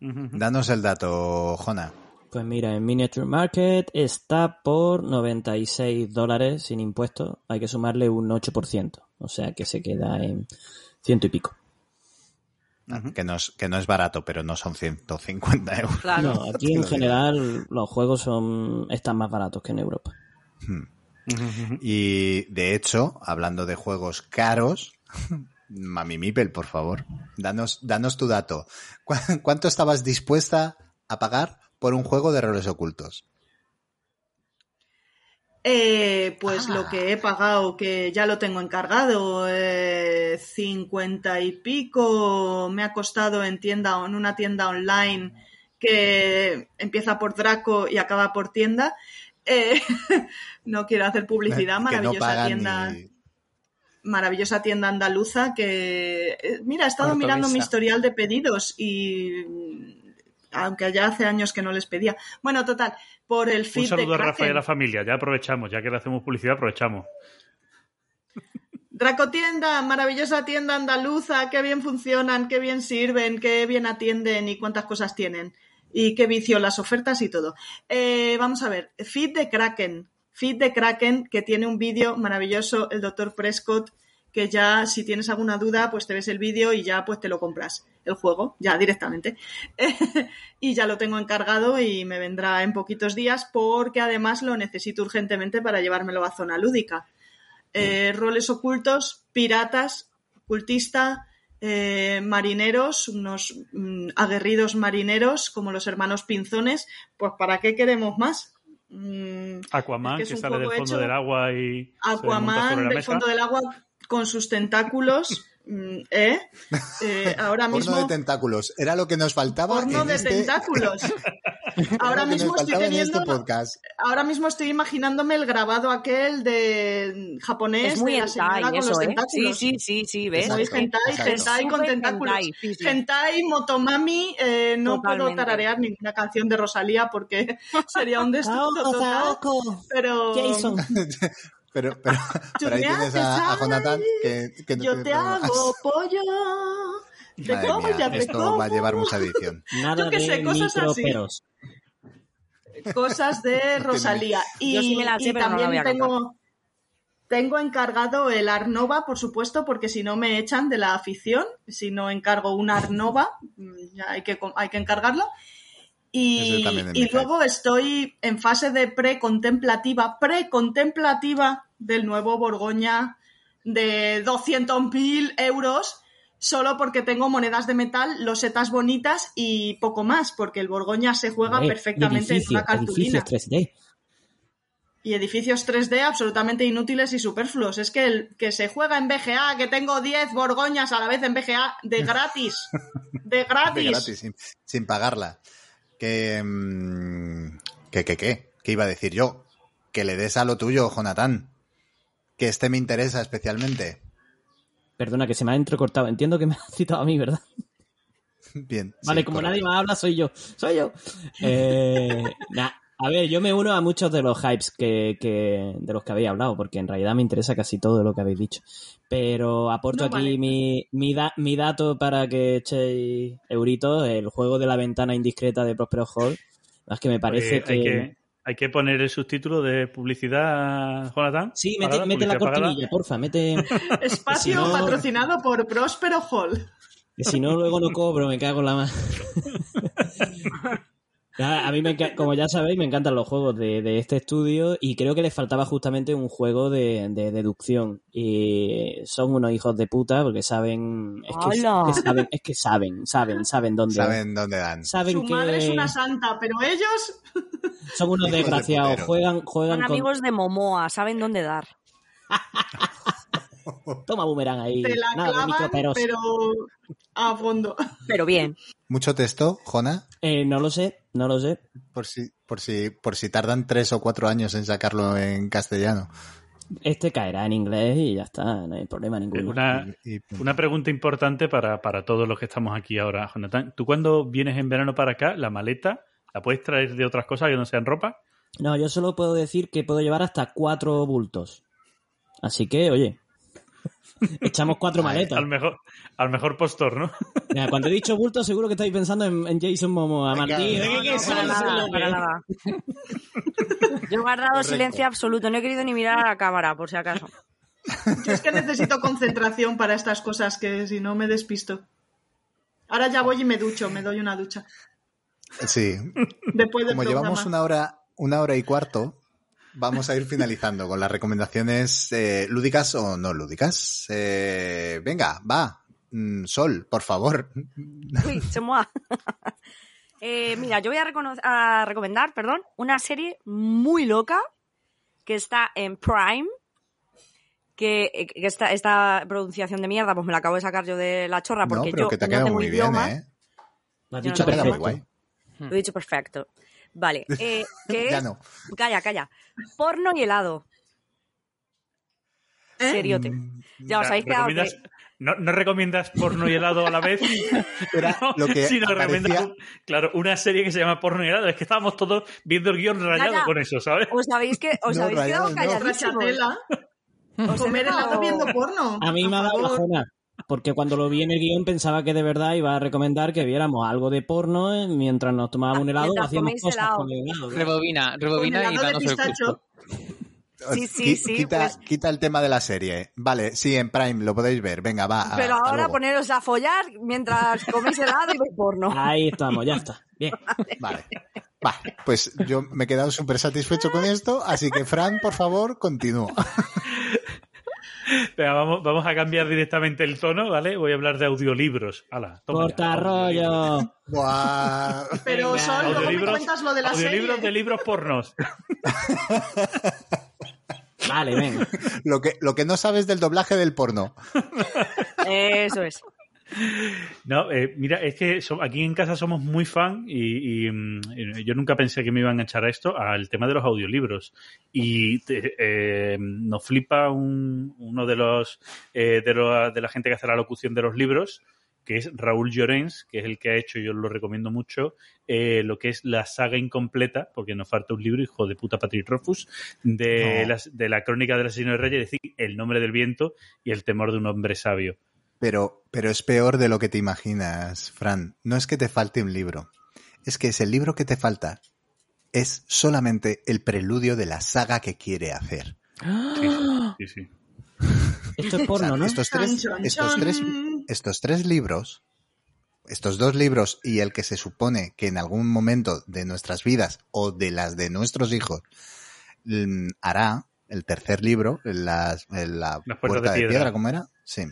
Danos el dato, Jona. Pues mira, en Miniature Market está por 96 dólares sin impuestos. Hay que sumarle un 8%. O sea que se queda en ciento y pico. Que no, es, que no es barato, pero no son 150 euros. Claro. No, aquí en general los juegos son están más baratos que en Europa. Ujú. Y de hecho, hablando de juegos caros, Mami Mipel, por favor, danos, danos tu dato. ¿Cu- ¿Cuánto estabas dispuesta a pagar por un juego de roles ocultos? Eh, pues Ah. lo que he pagado, que ya lo tengo encargado, eh, 50 y pico me ha costado en tienda en una tienda online que empieza por Draco y acaba por tienda. Eh, no quiero hacer publicidad, no maravillosa tienda, ni- maravillosa tienda andaluza que eh, mira, he estado mirando mi historial de pedidos y aunque ya hace años que no les pedía. Bueno, total, por el feed Un saludo de a Rafa y a la familia. Ya aprovechamos, ya que le hacemos publicidad, aprovechamos. Dracotienda, maravillosa tienda andaluza, qué bien funcionan, qué bien sirven, qué bien atienden y cuántas cosas tienen. Y qué vicio las ofertas y todo. Eh, vamos a ver, feed de Kraken. Feed de Kraken, que tiene un vídeo maravilloso, el doctor Prescott, que ya si tienes alguna duda, pues te ves el vídeo y ya pues te lo compras, el juego, ya directamente. y ya lo tengo encargado y me vendrá en poquitos días porque además lo necesito urgentemente para llevármelo a zona lúdica eh, roles ocultos, piratas, cultista, eh, marineros, unos mm, aguerridos marineros como los hermanos Pinzones, pues ¿para qué queremos más? Mm, Aquaman, Es que, que es un sale del fondo hecho- del agua y se Aquaman sobre la del mesa. fondo del agua con sus tentáculos, mm, ¿eh? Eh, ahora Porno mismo de tentáculos. Era lo que nos faltaba porno en de este... tentáculos. Ahora mismo estoy teniendo este podcast. ahora mismo estoy imaginándome el grabado aquel de japonés Es muy de la señora hentai con los ¿eh? Sí, tentáculos. sí, sí, sí, ¿ves? Muy Exacto, hentai, exacto. hentai con tentáculos. hentai, sí, sí. Hentai, Motomami, eh, no puedo tararear ninguna canción de Rosalía porque sería un destructo total. Pero Jason. Pero, pero, pero ahí tienes haces a, a Jonathan que, que no yo te problemas. hago pollo. Te Madre como, mía, ya te esto como. va a llevar mucha edición. Nada Yo qué de sé, cosas así. microperos. Cosas de Rosalía. Y, Yo sí me la sé, y pero no la también voy a tengo, tengo encargado el Arnova, por supuesto, porque si no me echan de la afición. Si no encargo un Arnova, mm, ya hay que, hay que encargarlo. Y, luego estoy en fase de precontemplativa, precontemplativa del nuevo Borgoña de 200.000 euros, solo porque tengo monedas de metal, losetas bonitas y poco más, porque el Borgoña se juega perfectamente edificio, en una cartulina. edificios 3D. Y edificios 3D absolutamente inútiles y superfluos. Es que el que se juega en BGA, que tengo 10 Borgoñas a la vez en BGA, de gratis. De gratis. De gratis, sin, sin pagarla. Que, mm, que, que, que, que iba a decir yo. Que le des a lo tuyo, Jonathan. Que este me interesa especialmente. Perdona, que se me ha entrecortado. Entiendo que me has citado a mí, ¿verdad? Bien. Vale, sí, como correcto. nadie más habla, soy yo. Soy yo. Eh, nah, a ver, yo me uno a muchos de los hypes que, que- de los que habéis hablado, porque en realidad me interesa casi todo lo que habéis dicho. Pero aporto No, aquí vale. mi, mi, da- mi dato para que echéis euritos, el juego de la ventana indiscreta de Prospero Hall. Es que me parece Pues hay que... que Hay que poner el subtítulo de publicidad, Jonathan. Sí, Pagada, mete, mete la pagada. cortinilla, porfa, mete... Espacio Si no- patrocinado por Próspero Hall. Que si no, luego no cobro, me cago en la mano. Nada, A mí, me enca- como ya sabéis, me encantan los juegos de, de este estudio y creo que les faltaba justamente un juego de, de deducción. Y son unos hijos de puta porque saben... Es que, que saben, es que saben, saben, saben dónde... Saben dónde dan. saben Su que madre es una santa, pero ellos son unos Hijos de desgraciados. putero. Juegan, juegan Son con... amigos de Momoa, saben dónde dar. Toma boomerang ahí. te la Nada clavan, pero a fondo. Pero bien. ¿Mucho texto, Jona? Eh, no lo sé, no lo sé. Por si, por si, por si tardan tres o cuatro años en sacarlo en castellano. Este caerá en inglés y ya está, no hay problema ninguno. Una, una pregunta importante para, para todos los que estamos aquí ahora, Jonathan. ¿Tú cuando vienes en verano para acá, la maleta, la puedes traer de otras cosas que no sean ropa? No, yo solo puedo decir que puedo llevar hasta cuatro bultos. Así que, oye, echamos cuatro maletas. Al mejor, al mejor postor, ¿no? Mira, cuando he dicho bultos, seguro que estáis pensando en, en Jason Momoa, Martín. no, ¿Qué- no, Para esos nada, lobos? para nada. Yo he guardado Correcto. silencio absoluto, no he querido ni mirar a la cámara, por si acaso. Yo es que necesito concentración para estas cosas que si no me despisto. Ahora ya voy y me ducho, me doy una ducha. Sí, Después del como llevamos una hora, una hora y cuarto, vamos a ir finalizando con las recomendaciones eh, lúdicas o no lúdicas. Eh, venga, va. Mm, Sol, por favor. Uy, se moa. Eh, mira, yo voy a, recomendar, perdón, una serie muy loca que está en Prime. Que, eh, que esta, esta pronunciación de mierda, pues me la acabo de sacar yo de la chorra No, porque pero yo que te ha no quedado tengo muy bien, idioma. ¿eh? Lo has no dicho muy perfecto. guay. Lo he dicho perfecto. Vale. Eh, que Ya es- no. Calla, calla. Porno y helado. ¿Eh? Seriote. Mm, Ya os habéis quedado que- ¿recomiendas- no, no recomiendas porno y helado a la vez? Era No, lo que sino recomiendas, aparecía- claro, una serie que se llama porno y helado. Es que estábamos todos viendo el guion rayado ya. con eso, ¿sabes? Os habéis, que, os No, habéis quedado rayado, no. calladísimos. Rachatela. Os he Comer dejado- helado viendo porno. A mí me ha dado favor. bajona. Porque cuando lo vi en el guion pensaba que de verdad iba a recomendar que viéramos algo de porno eh, mientras nos tomábamos un helado o hacíamos cosas helado. con el helado. Rebobina, rebobina y danos el gusto. Sí, sí, sí, Quita, pues- quita el tema de la serie. Vale, sí, en Prime lo podéis ver. Venga, va. Pero ahora poneros a follar mientras coméis helado y veis porno. Ahí estamos, ya está. Bien. Vale. Vale, pues yo me he quedado súper satisfecho con esto, así que Fran, por favor, continúa. Venga, vamos, vamos a cambiar directamente el tono, ¿vale? Voy a hablar de audiolibros. Hala, Corta rollo. Buah. Pero Sol, luego me cuentas lo de la audiolibros serie. de libros pornos. Vale, venga. Lo que, lo que no sabes del doblaje del porno. Eso es. No, eh, mira, es que so- aquí en casa somos muy fan y, y, mm, yo nunca pensé que me iban a echar a esto, al tema de los audiolibros. Y te- eh, nos flipa un- uno de los, eh, de lo- de la gente que hace la locución de los libros, que es Raúl Llorens, que es el que ha hecho, yo lo recomiendo mucho, eh, lo que es la saga incompleta, porque nos falta un libro, hijo de puta Patrick Rothfuss, de, No. las- de la crónica del asesino de reyes, es decir, El nombre del viento y El temor de un hombre sabio. Pero, pero es peor de lo que te imaginas, Fran. No es que te falte un libro. Es que es el libro que te falta. Es solamente el preludio de la saga que quiere hacer. Sí, sí. Esto es O porno, sea, ¿no? estos, tres, estos, tres, estos tres libros, estos dos libros y el que se supone que en algún momento de nuestras vidas o de las de nuestros hijos mm, hará el tercer libro, las- la puerta de de piedra. piedra, ¿cómo era? Sí.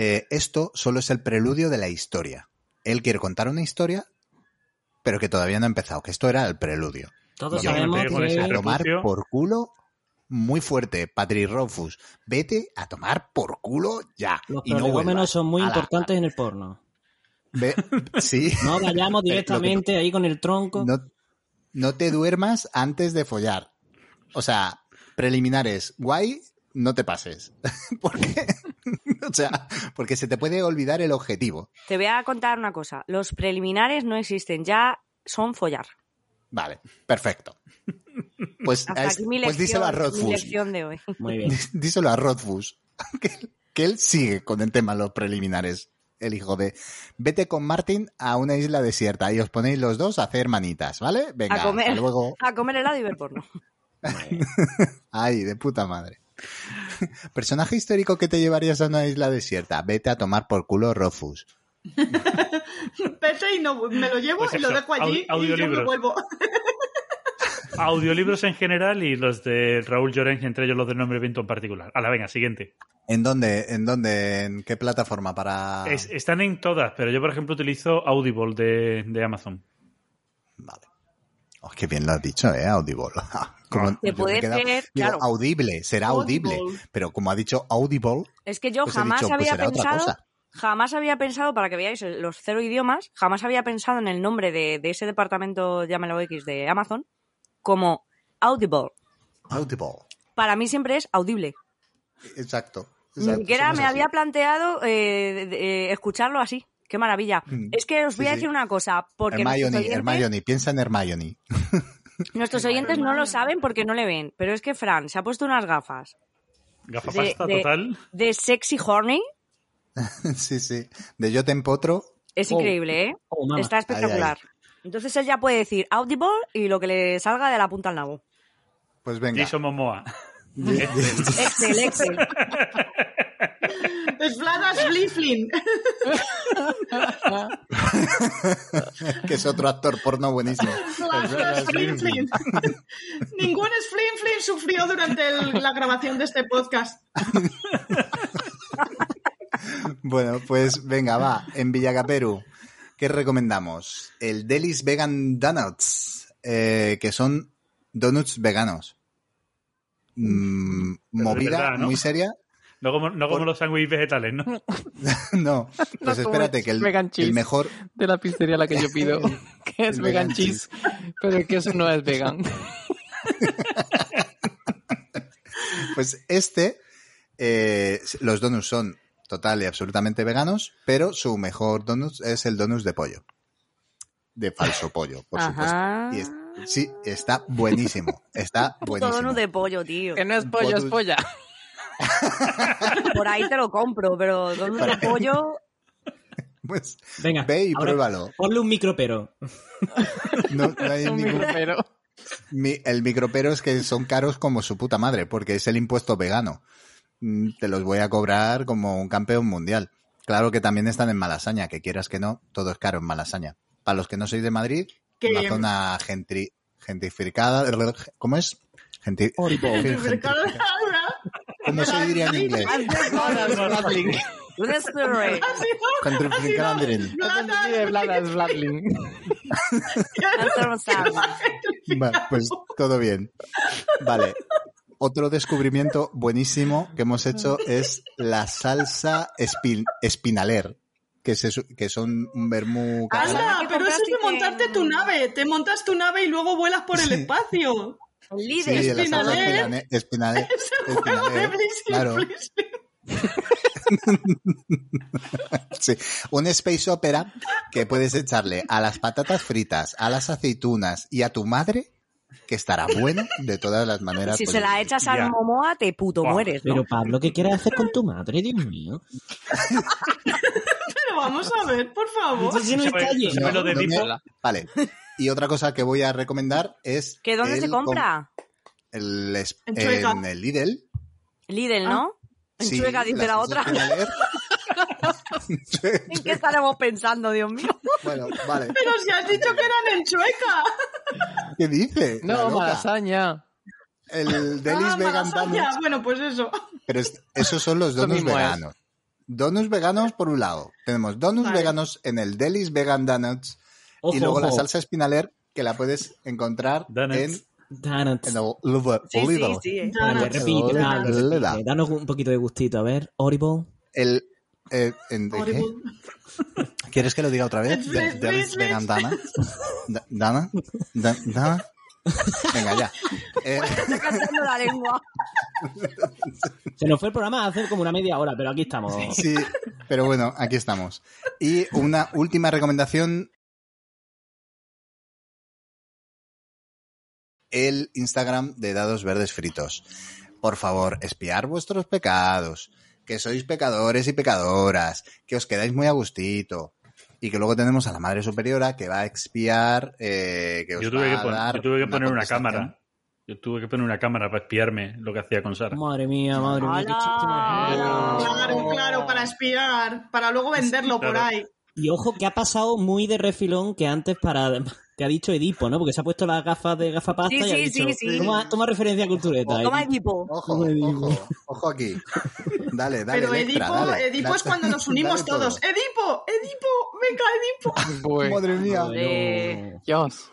Eh, esto solo es el preludio de la historia. Él quiere contar una historia, pero que todavía no ha empezado, que esto era el preludio. Todos yo sabemos pego con a que... tomar por culo muy fuerte, Patrick Rofus. Vete a tomar por culo ya. Los y no vuelvas. son muy importantes en el porno. ve- sí. No vayamos que directamente ahí con el tronco. No, no te duermas antes de follar. O sea, preliminares, guay, no te pases. porque, o sea, porque se te puede olvidar el objetivo. Te voy a contar una cosa. Los preliminares no existen, ya son follar. Vale, perfecto. Pues, Hasta a es- aquí mi pues díselo a lección de hoy. Muy bien. Díselo a Rothfuss. Que, que él sigue con el tema de los preliminares. el hijo de vete con Martin a una isla desierta y os ponéis los dos a hacer manitas, ¿vale? Venga, a comer, hasta luego. a comer helado y ver porno. Ay, de puta madre. Personaje histórico que te llevarías a una isla desierta. Vete a tomar por culo Rofus. Vete y no, me lo llevo Pues y lo dejo allí y yo me audiolibros. vuelvo. Audiolibros en general y los de Raúl Llorens, entre ellos los del nombre viento en particular. A la venga, siguiente. ¿En dónde? ¿En dónde? ¿En qué plataforma para...? Es- están en todas, pero yo, por ejemplo, utilizo Audible de, de Amazon. Vale. Oh, qué bien lo has dicho, ¿eh? Audible. Como- Te me he puede quedado- ser, digo, claro. audible, será audible. Audible. Pero como ha dicho audible, Es que yo Pues jamás dicho, pues había otra pensado, jamás había pensado, para que veáis los cero idiomas, jamás había pensado en el nombre de, de ese departamento, llámalo X, de Amazon, como Audible. audible. Para mí siempre es audible. Exacto. Ni siquiera me así. había planteado eh, de- de- escucharlo así. Qué maravilla. Mm. Es que os voy Sí, a sí. decir una cosa, porque Hermione, oyentes, Hermione, piensa en Hermione. nuestros oyentes no lo saben porque no le ven, pero es que Fran se ha puesto unas gafas Gafapasta De- de- total. de sexy horny. sí, sí. De yo te empotro. Es Oh. increíble, ¿eh? Oh, mamá. Está espectacular. Entonces él ya puede decir audible y lo que le salga de la punta al nabo. Pues venga. Jason Momoa. Excel, Excel. Es Vladas Bliflin. que es otro actor porno buenísimo. Bliflin. Ningún Sflinflin sufrió durante el- la grabación de este podcast. Bueno, pues venga, va. En Villacaperu, ¿qué recomendamos? El Delis Vegan Donuts, eh, que son donuts veganos. Mm, movida verdad, ¿no? muy seria. No como, no como Por- los sándwiches vegetales, ¿no? no, pues como espérate, que el, vegan el mejor, De la pizzería a la que yo pido, que es vegan vegan cheese, pero que eso no es vegan. pues este, eh, los donuts son total y absolutamente veganos, pero su mejor donut es el donut de pollo. De falso pollo, por Ajá. supuesto. Y es- sí, está buenísimo. Está buenísimo. donut de pollo, tío. Que no es pollo, es polla. Por ahí te lo compro, pero donut de pollo... Pues Venga, ve y ahora pruébalo. Ponle un micropero. No, no hay Un ningún- micropero. mi- el micropero es que son caros como su puta madre, porque es el impuesto vegano. Mm, Te los voy a cobrar como un campeón mundial. Claro que también están en Malasaña, que quieras que no, todo es caro en Malasaña. Para los que no sois de Madrid, Que- una zona gentri, gentrificada, ¿cómo es? Gentri- gentri- ¿Cómo se diría en inglés? Sí, de Bladas Bladling. Vale, pues todo bien. Vale. Otro descubrimiento buenísimo que hemos hecho es la salsa espin- espinaler, que, se que son un vermú ¿Qué pero eso es de montarte tu nave. Te montas tu nave y luego vuelas por el Sí. espacio. Sí, Líder. la salsa Espinaler. espinale- espinaler. Es el juego de espinaler, Blissey claro. Sí, un space opera que puedes echarle a las patatas fritas, a las aceitunas y a tu madre, que estará bueno de todas las maneras. Si se la echas al. Momoa, te puto mueres, ¿no? Pero Pablo, ¿qué quieres hacer con tu madre, Dios mío? Pero vamos a ver, por favor. Sí no está ¿Sabes- lleno. sabes lo de ¿dónde- Dipo? Vale. Y otra cosa que voy a recomendar es. ¿Que dónde el se compra? com- El, En en el Lidl. Lidl, ¿no? En Sí, Chueca dice la otra. ¿En qué estaremos pensando, Dios mío? bueno, vale. Pero si has dicho que eran en Chueca. ¿Qué dice? No, malasaña. El Delis Ah, Vegan malasaña. Donuts. Bueno, pues eso. Pero es- esos son los Lo donuts es. veganos. Donuts veganos por un lado. Tenemos donuts Vale. veganos en el Delis Vegan Donuts. Ojo, y luego la salsa espinaler que la puedes encontrar Donuts. en, Donuts. en el Lidl. Sí, sí, eh. Donuts. repite, dale, da. Danos un poquito de gustito. A ver, Audible. El, eh, en-. Horrible. ¿Quieres que lo diga otra vez? Vegan Donuts. Da- Dana. Da- Dana. Venga, ya. Eh, la lengua. Se nos fue el programa hace como una media hora, pero aquí estamos. Sí, pero bueno, aquí estamos. Y una última recomendación. El Instagram de Dados Verdes Fritos. Por favor, espiar vuestros pecados. que sois pecadores y pecadoras, que os quedáis muy a gustito. Y que luego tenemos a la Madre Superiora que va a expiar, eh, que os Yo tuve va que, a dar yo tuve que poner una cámara. Yo tuve que poner una cámara para espiarme lo que hacía con Sara. Madre mía, madre mía, qué ¡Hala! Claro, claro, para espiar, para luego venderlo por Claro. ahí. Y ojo que ha pasado muy de refilón que antes para te ha dicho Edipo, ¿no? Porque se ha puesto las gafas de gafapasta Sí, y ha sí, dicho, sí, sí. Toma, toma referencia a cultureta. Toma Edipo. Ojo, ojo, ojo aquí. Dale, dale, Pero Electra, Edipo, dale. Edipo es cuando nos unimos dale todo. todos. Edipo, Edipo, venga, Edipo. Bueno, Madre mía. Bueno, Dios.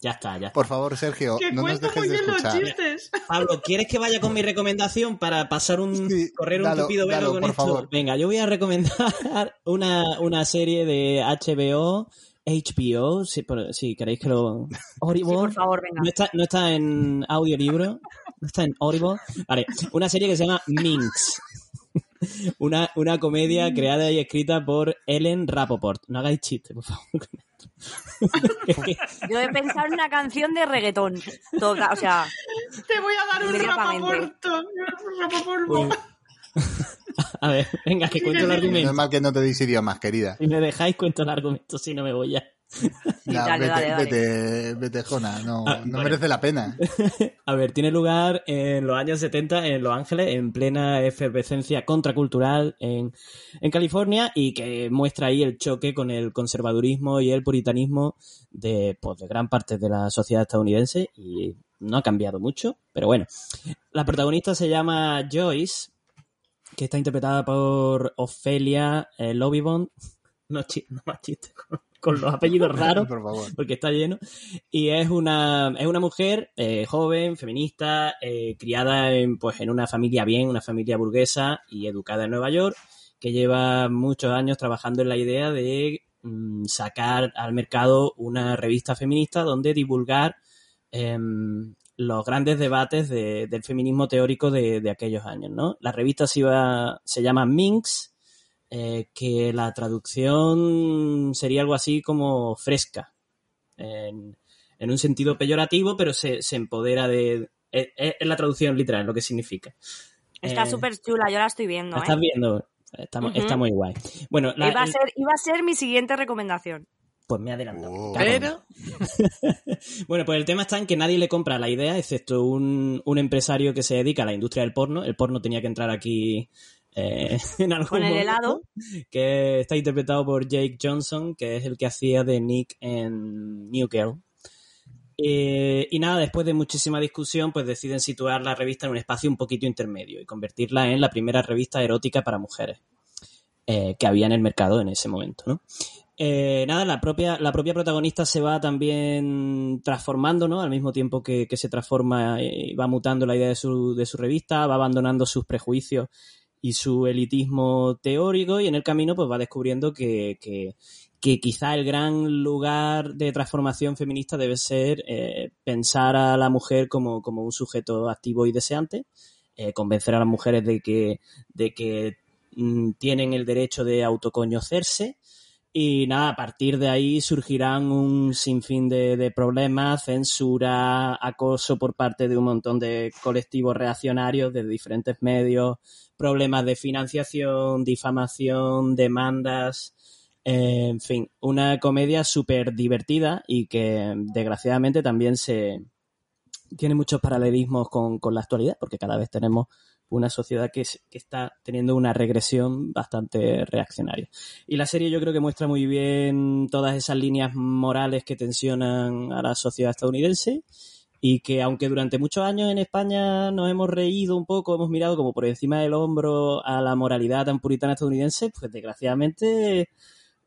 Ya está, ya está. Por favor, Sergio, Que no nos dejes muy de los escuchar. chistes. Pablo, ¿quieres que vaya con mi recomendación para pasar un Sí, correr un dalo, tupido velo dalo, con por esto? favor. Venga, yo voy a recomendar una, una serie de HBO, HBO, si, por- si queréis que lo... Audible. Sí, por favor, venga. No está, no está en audiolibro, no está en Audible. Vale, una serie que se llama Minx. Una, una comedia creada y escrita por Ellen Rapoport. No hagáis chiste, por favor. Yo he pensado en una canción de reggaetón. O sea, Te voy a dar un rapaporto. un a ver, venga, que cuento el No argumento. es mal que no te deis idiomas, querida. Si me dejáis, cuento el argumento, si no me voy ya. Dale, vete, dale, dale. vete, vete, Jona. No, Ah, no bueno. merece la pena. A ver, tiene lugar en los años 70 en Los Ángeles, en plena efervescencia contracultural en, en California y que muestra ahí el choque con el conservadurismo y el puritanismo de, pues, de gran parte de la sociedad estadounidense y no ha cambiado mucho, pero bueno. La protagonista se llama Joyce, que está interpretada por Ofelia eh, Lovibond. No, no más chistes con, los apellidos raros Por favor. porque está lleno. Y es una, es una mujer eh, joven, feminista, eh, criada en, pues, en una familia bien, una familia burguesa y educada en Nueva York, que lleva muchos años trabajando en la idea de mm, sacar al mercado una revista feminista donde divulgar em, los grandes debates de- del feminismo teórico de, de aquellos años, ¿no? La revista se, iba- se llama Minx, eh, que la traducción sería algo así como fresca, en, en un sentido peyorativo, pero se, se empodera de... Es, es la traducción literal, lo que significa. está Eh, súper chula, yo la estoy viendo. ¿La ¿eh? estás viendo? Está, muy guay. Bueno, la- Iba, a ser, iba a ser mi siguiente recomendación. pues me. Oh. En Pero, Bueno, pues el tema está en que nadie le compra la idea, excepto un, un empresario que se dedica a la industria del porno. El porno tenía que entrar aquí eh, en algún Con el momento, helado. Que está interpretado por Jake Johnson, que es el que hacía de Nick en New Girl. Eh, y nada, después de muchísima discusión, pues deciden situar la revista en un espacio un poquito intermedio y convertirla en la primera revista erótica para mujeres eh, que había en el mercado en ese momento, ¿no? Eh, nada, la propia, la propia protagonista se va también transformando, ¿no? Al mismo tiempo que, que se transforma y va mutando la idea de su, de su revista, va abandonando sus prejuicios y su elitismo teórico y en el camino pues va descubriendo que, que, quizá el gran lugar de transformación feminista debe ser eh, pensar a la mujer como, como un sujeto activo y deseante, eh, convencer a las mujeres de que, de que mm, tienen el derecho de autoconocerse y nada, a partir de ahí surgirán un sinfín de, problemas, censura, acoso por parte de un montón de colectivos reaccionarios de diferentes medios, problemas de financiación, difamación, demandas, eh, en fin, una comedia súper divertida y que desgraciadamente también se tiene muchos paralelismos con, con la actualidad, porque cada vez tenemos una sociedad que, es- está teniendo una regresión bastante reaccionaria. Y la serie yo creo que muestra muy bien todas esas líneas morales que tensionan a la sociedad estadounidense y que aunque durante muchos años en España nos hemos reído un poco, hemos mirado como por encima del hombro a la moralidad tan puritana estadounidense, pues desgraciadamente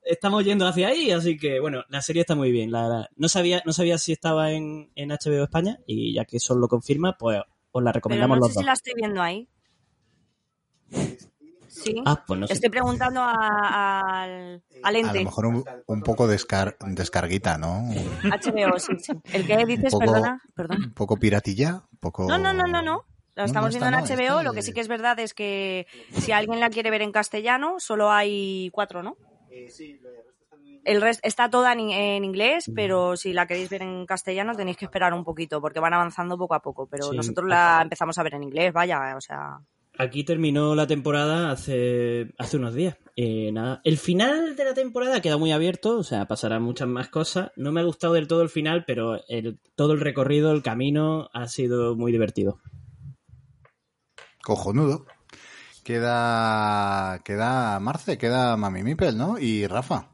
estamos yendo hacia ahí, así que bueno, la serie está muy bien. La, la- no sabía no sabía si estaba en, en HBO España y ya que eso lo confirma, pues os la Pero recomendamos no los sé dos. si la estoy viendo ahí. Sí. Ah, pues no sé. Estoy preguntando a- al, al A ente. lo mejor un, un poco descar- descarguita, ¿no? HBO, sí, sí. ¿El que dices, poco- perdona? Perdón. Un poco piratilla, un poco... No, no, no, no, no. Lo No, estamos no, viendo en no, HBO. Lo que sí que es verdad es que si alguien la quiere ver en castellano, solo hay cuatro, ¿no? El resto está toda en, en inglés, pero si la queréis ver en castellano tenéis que esperar un poquito porque van avanzando poco a poco. Pero Sí. nosotros la empezamos a ver en inglés, vaya, o sea. Aquí terminó la temporada hace, hace unos días. Eh, nada. El final de la temporada queda muy abierto, o sea, pasarán muchas más cosas. No me ha gustado del todo el final, pero el, todo el recorrido, el camino ha sido muy divertido. Cojonudo. Queda, queda Marce, queda Mami Mipel, ¿no? Y Rafa.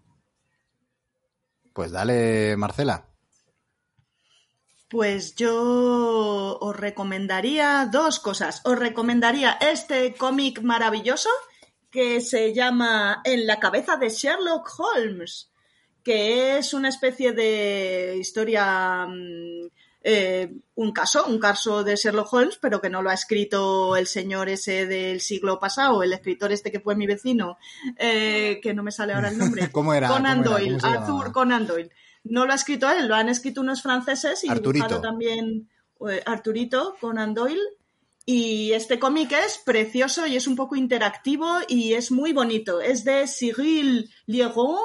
Pues dale, Marcela. Pues yo os recomendaría dos cosas. Os recomendaría este cómic maravilloso que se llama En la cabeza de Sherlock Holmes, que es una especie de historia, mm, eh, un caso, un caso de Sherlock Holmes, pero que no lo ha escrito el señor ese del siglo pasado, el escritor este que fue mi vecino, eh, que no me sale ahora el nombre. ¿Cómo era? Conan ¿Cómo era? Doyle, ¿Cómo se Arthur? Conan Doyle. No lo ha escrito él, lo han escrito unos franceses y Arturito. dibujado también eh, Arturito Conan Doyle. Y este cómic es precioso y es un poco interactivo y es muy bonito. Es de Cyril Lieron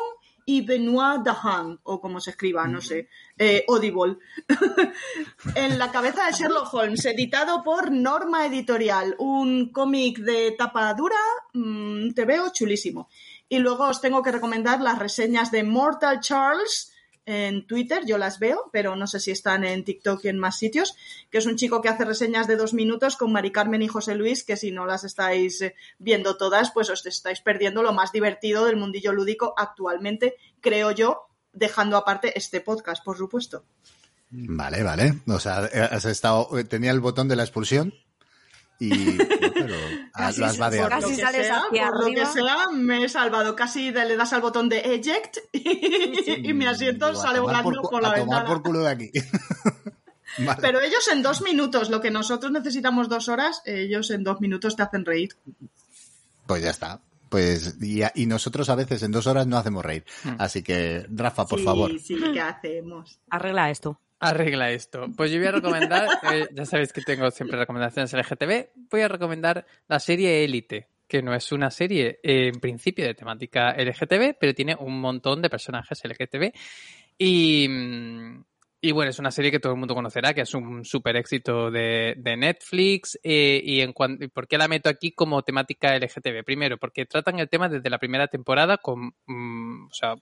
y Benoit Dahan, o como se escriba, no sé, eh, Audible. en la cabeza de Sherlock Holmes, editado por Norma Editorial. Un cómic de tapa dura, mm, te veo chulísimo. Y luego os tengo que recomendar las reseñas de Mortal Charles en Twitter, yo las veo, pero no sé si están en TikTok y en más sitios, que es un chico que hace reseñas de dos minutos con Mari Carmen y José Luis, que si no las estáis eh, viendo todas, pues os estáis perdiendo lo más divertido del mundillo lúdico actualmente, creo yo, dejando aparte este podcast, por supuesto. Vale, vale. O sea, has estado, tenía el botón de la expulsión y pero, lo has por vadeado. Casi lo que sales sea, hacia por lo que sea, me he salvado. Casi le das al botón de eject y, y mi asiento sale tomar volando por, por, la a tomar ventana. por culo de aquí. Vale. Pero ellos en dos minutos, lo que nosotros necesitamos dos horas, ellos en dos minutos te hacen reír. Pues ya está. Pues, y, a- y nosotros a veces en dos horas no hacemos reír. Así que, Rafa, por sí, favor. Sí, ¿qué hacemos? Arregla esto. Arregla esto. Pues yo voy a recomendar, eh, ya sabéis que tengo siempre recomendaciones LGTB, voy a recomendar la serie Élite, que no es una serie eh, en principio de temática LGTB, pero tiene un montón de personajes LGTB. Y, mm, y bueno, es una serie que todo el mundo conocerá, que es un súper éxito de, de Netflix. eh, y en cuan- ¿Por qué la meto aquí como temática LGTB? Primero, porque tratan el tema desde la primera temporada con, mm, o sea,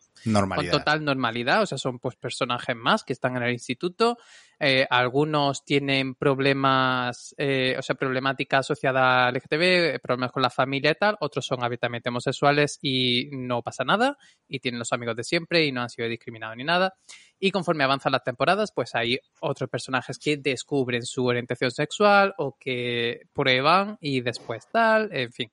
con total normalidad, o sea, son pues personajes más que están en el instituto. Eh, algunos tienen problemas, eh, o sea, problemática asociada al LGTB, eh, problemas con la familia y tal. Otros son abiertamente homosexuales y no pasa nada. Y tienen los amigos de siempre y no han sido discriminados ni nada. Y conforme avanzan las temporadas, pues hay otros personajes que descubren su orientación sexual o que prueban y después tal, en fin.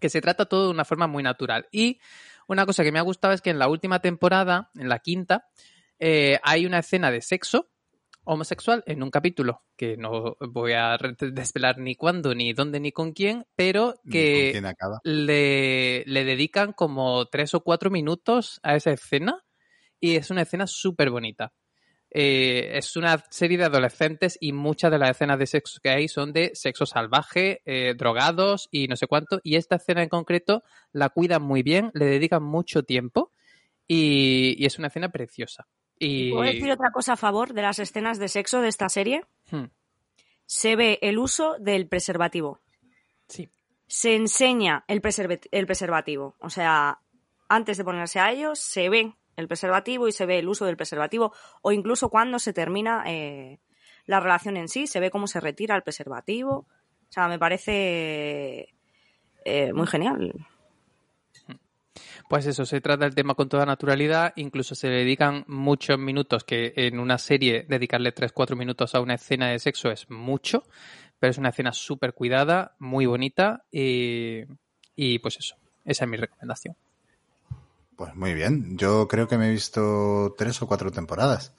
Que se trata todo de una forma muy natural. Y una cosa que me ha gustado es que en la última temporada, en la quinta, hay una escena de sexo homosexual en un capítulo que no voy a desvelar ni cuándo, ni dónde, ni con quién, pero que quién le, le dedican como tres o cuatro minutos a esa escena y es una escena súper bonita. Eh, es una serie de adolescentes y muchas de las escenas de sexo que hay son de sexo salvaje, eh, drogados y no sé cuánto. Y esta escena en concreto la cuidan muy bien, le dedican mucho tiempo y, y es una escena preciosa. Y, ¿Puedo decir otra cosa a favor de las escenas de sexo de esta serie? Hmm, Se ve el uso del preservativo. sí, Se enseña el, el preservativo. O sea, antes de ponerse a ellos, se ve el preservativo y se ve el uso del preservativo. O incluso cuando se termina eh, la relación en sí, se ve cómo se retira el preservativo. O sea, me parece eh, muy genial. Pues eso, se trata el tema con toda naturalidad, incluso se le dedican muchos minutos, que en una serie dedicarle 3-4 minutos a una escena de sexo es mucho, pero es una escena súper cuidada, muy bonita y, y pues eso, esa es mi recomendación. Pues muy bien. Yo creo que me he visto tres o cuatro temporadas.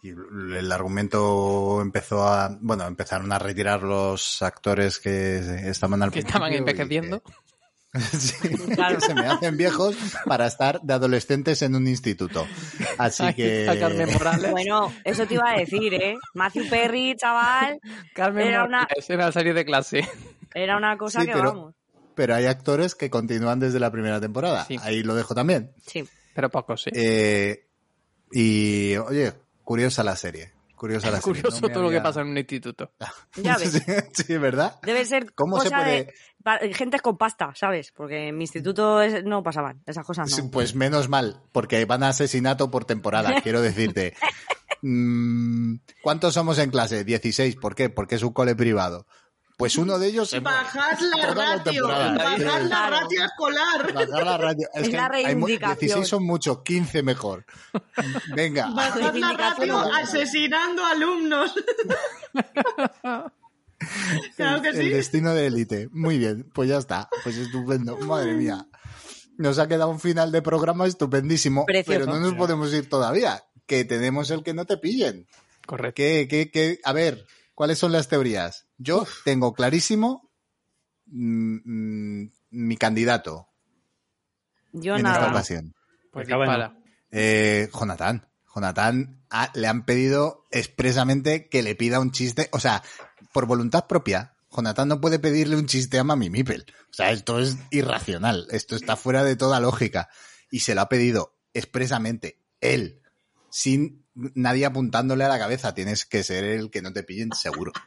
Y el argumento empezó a. Bueno, empezaron a retirar los actores que estaban al Que estaban envejeciendo. Sí, Claro. que se me hacen viejos para estar de adolescentes en un instituto. Así que. está Carmen Morales. Bueno, eso te iba a decir, ¿eh? Matthew Perry, chaval, Carmen era una- era serie de clase. era una cosa Sí, que pero- vamos. Pero hay actores que continúan desde la primera temporada. Sí. Ahí lo dejo también. Sí. Pero poco, sí. Eh, y, oye, curiosa la serie. Curiosa la serie, Curioso no todo lo que pasa en un instituto. Ya ves. sí, ¿verdad? Debe ser ¿Cómo se puede- de pa- gente con pasta, ¿sabes? Porque en mi instituto es- no pasaban esas cosas, Sí, no. Pues menos mal, porque van a asesinato por temporada, quiero decirte. Mm, ¿Cuántos somos en clase? 16. ¿Por qué? Porque es un cole privado. Pues uno de ellos Bajad la la ratio, temporada. bajad la ratio escolar. Bajar la radio. Es Es que la hay reivindicación. 16 son muchos, 15 mejor. Venga. Bajad la ratio asesinando alumnos. claro que el sí. destino de élite. Muy bien, pues ya está. Pues estupendo. Madre mía. Nos ha quedado un final de programa estupendísimo, Precioso. pero no nos podemos ir todavía. Que tenemos el que no te pillen. Correcto. ¿Qué, qué, qué? A ver, ¿cuáles son las teorías? Yo tengo clarísimo mm, mm, mi candidato Yo en esta nada. ocasión. Pues. Eh, Jonathan. Jonathan ah, le han pedido expresamente que le pida un chiste. O sea, por voluntad propia, Jonathan no puede pedirle un chiste a Mami Mipel. O sea, esto es irracional. Esto está fuera de toda lógica. Y se lo ha pedido expresamente él, sin nadie apuntándole a la cabeza. Tienes que ser el que no te pillen seguro.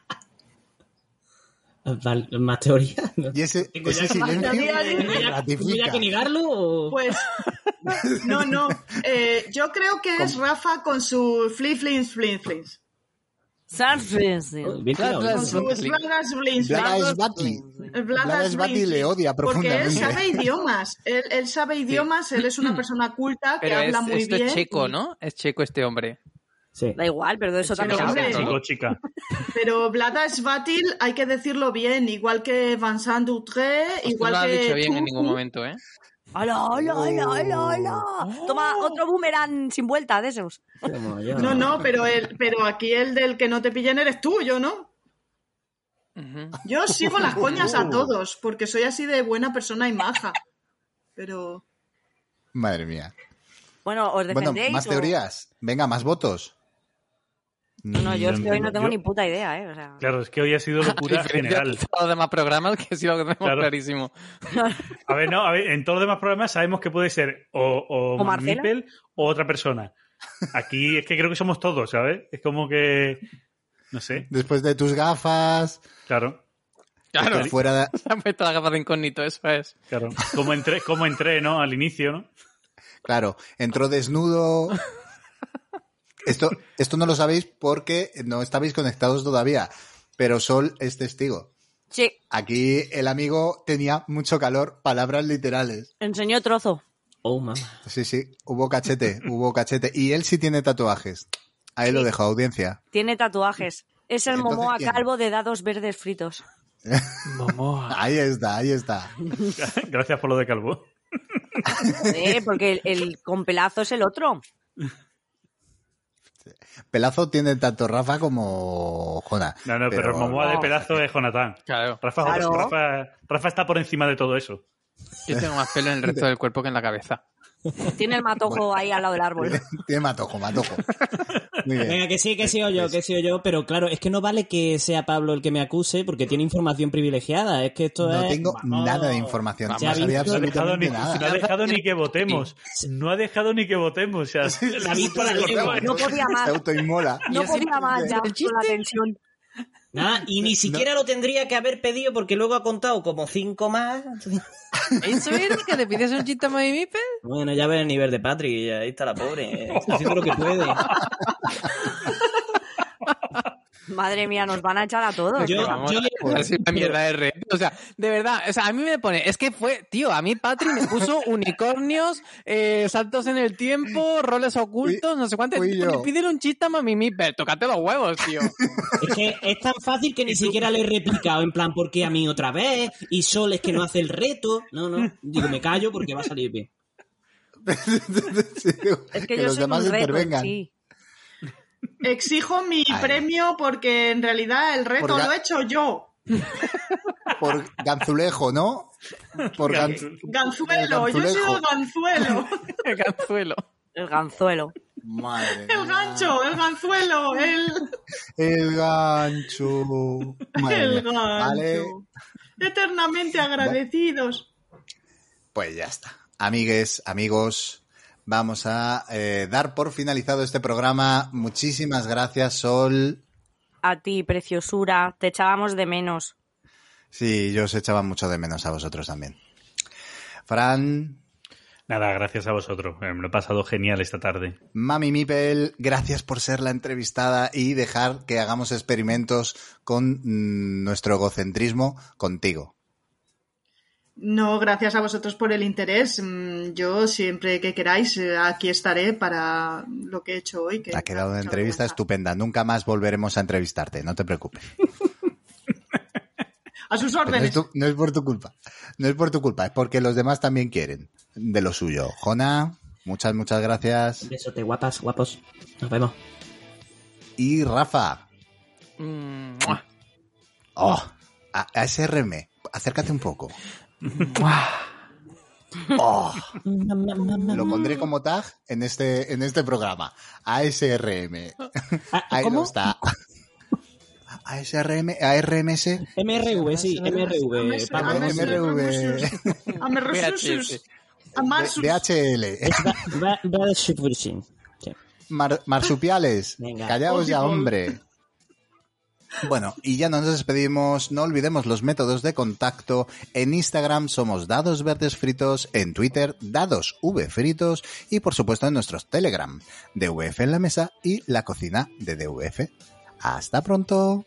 Val- ¿Más teoría? ¿No? Y ese, Tengo ese ya- silencio Tengo ya- ¿Tengo ya, tengo ratifica. ya que negarlo o...? Pues no, no. Eh, yo creo que es Rafa con su flip flins. Flins. es Bati. Le odia Porque él profundamente. sabe idiomas. Él, él sabe idiomas, él es una persona culta que Pero es, habla muy esto bien. es checo, ¿no? Es checo este hombre. Sí. Da igual, pero de eso también Chico, chica. Pero Blada Svatil hay que decirlo bien, igual que Vincent Dutré, no igual lo has que dicho bien en ningún momento, ¿eh? ¡Hola, hola, hola, hola, hola! Toma otro boomerang sin vuelta de esos. No, no, pero el, pero aquí el del que no te pillen eres tú, yo no. Yo sigo las coñas Uh. a todos, porque soy así de buena persona y maja. Pero Madre mía. Bueno, ¿os Bueno, defendéis? más o- teorías. Venga, más votos. No, no, yo es que hoy no tengo Yo- ni puta idea, ¿eh? O sea, Claro, es que hoy ha sido locura general. a los demás programas que sí lo tenemos Claro. clarísimo. A ver, no, a ver, en todos los demás programas sabemos que puede ser o, o, ¿O? Mipel o otra persona. Aquí es que creo que somos todos, ¿sabes? Es como que. No sé, Después de tus gafas, claro, Claro, se fuera de... han puesto las gafas de incógnito, eso es. claro. Como entré, como entré, ¿no? Al inicio, ¿no? Claro, entró desnudo. Esto, esto no lo sabéis porque no estabais conectados todavía, pero Sol es testigo. sí, Aquí el amigo tenía mucho calor, palabras literales. enseñó trozo. Oh, mamá. Sí, sí, hubo cachete, hubo cachete. Y él sí tiene tatuajes. Ahí lo dejo, audiencia. Tiene tatuajes. Es el Entonces, Momoa ¿quién? calvo de dados verdes fritos. Momoa. Ahí está, ahí está. Gracias por lo de Calvo. Eh, porque el, el con pelazo es el otro. Pelazo tiene tanto Rafa como Jona. No, no, pero, el Momoa de no. pedazo es Jonathan. Claro. Rafa, Claro. Rafa, Rafa está por encima de todo eso. Yo tengo más pelo en el resto del cuerpo que en la cabeza. Tiene el matojo ahí al lado del árbol. Tiene matojo, matojo. Muy bien. Venga, que sí, que sí o yo, que sí o yo, pero claro, es que no vale que sea Pablo el que me acuse porque tiene información privilegiada. Es que esto No es. tengo Vamos. nada de información. Vamos. No No ha No dejado ni, nada. no ha dejado ni que votemos. No ha dejado ni que votemos. O sea, La vista la llevo. No podía más. Se autoinmola. No podía más ya ¿El con la tensión. Nada, y ni siquiera lo tendría que haber pedido porque luego ha contado como cinco más. ¿Eso es que te pides un chiste a Mami Mipel? Bueno, ya ves el nivel de Patrick, ahí está la pobre, está haciendo lo que puede. Madre mía, nos van a echar a todos. Yo- Vamos, yo- a la mierda de reto. O sea, de verdad, o sea, a mí me pone, es que fue, tío, a mí Patri me puso unicornios, eh, saltos en el tiempo, roles ocultos, no sé cuánto. yo. Pídele un chiste a Mami Mipel, tócate los huevos, tío. Es que es tan fácil que ni siquiera le he replicado en plan, ¿por qué a mí otra vez? Y Sol es que no hace el reto. No, no, digo, me callo porque va a salir bien. Sí, Es que, que yo los soy demás un reto, intervengan. sí. Exijo mi premio porque en realidad el reto ga- lo he hecho yo. Por Ganzulejo, ¿no? Por Gan- Ganzuelo, yo he sido ganzuelo. El ganzuelo. El ganzuelo. Madre El mía. gancho, el ganzuelo, el, El gancho. Madre el mía. gancho. Vale, Eternamente agradecidos. pues ya está. Amigues, amigos, vamos a eh, dar por finalizado este programa. Muchísimas gracias, Sol. A ti, preciosura, te echábamos de menos. Sí, yo os echaba mucho de menos a vosotros también. Fran, Nada, gracias a vosotros. Eh, me lo he pasado genial esta tarde. Mami Mipel, gracias por ser la entrevistada y dejar que hagamos experimentos con mm, nuestro egocentrismo contigo. No, gracias a vosotros por el interés. Mm, Yo siempre que queráis, eh, aquí estaré para lo que he hecho hoy. Que Ha quedado una entrevista vergüenza. estupenda. Nunca más volveremos a entrevistarte, no te preocupes. A sus No es, órdenes. tu- no es por tu culpa. No es por tu culpa, es porque los demás también quieren de lo suyo. Jona, muchas, muchas gracias. Besote, guapas, guapos. Nos vemos. Y Rafa, Mm, oh, a- ASRM, acércate un poco. Oh, lo pondré como tag en este, en este programa. ASRM. Ah, Ahí ¿Cómo? no está. ASRM, ARMS. MRV, sí, MRV. MRV. DHL. Marsupiales. Callaos ya, hombre. Bueno, y ya nos despedimos. No olvidemos los métodos de contacto. En Instagram somos Dados Verdes Fritos, en Twitter Dados V Fritos y por supuesto en nuestros Telegram, DVF en la mesa y la cocina de DVF. Hasta pronto.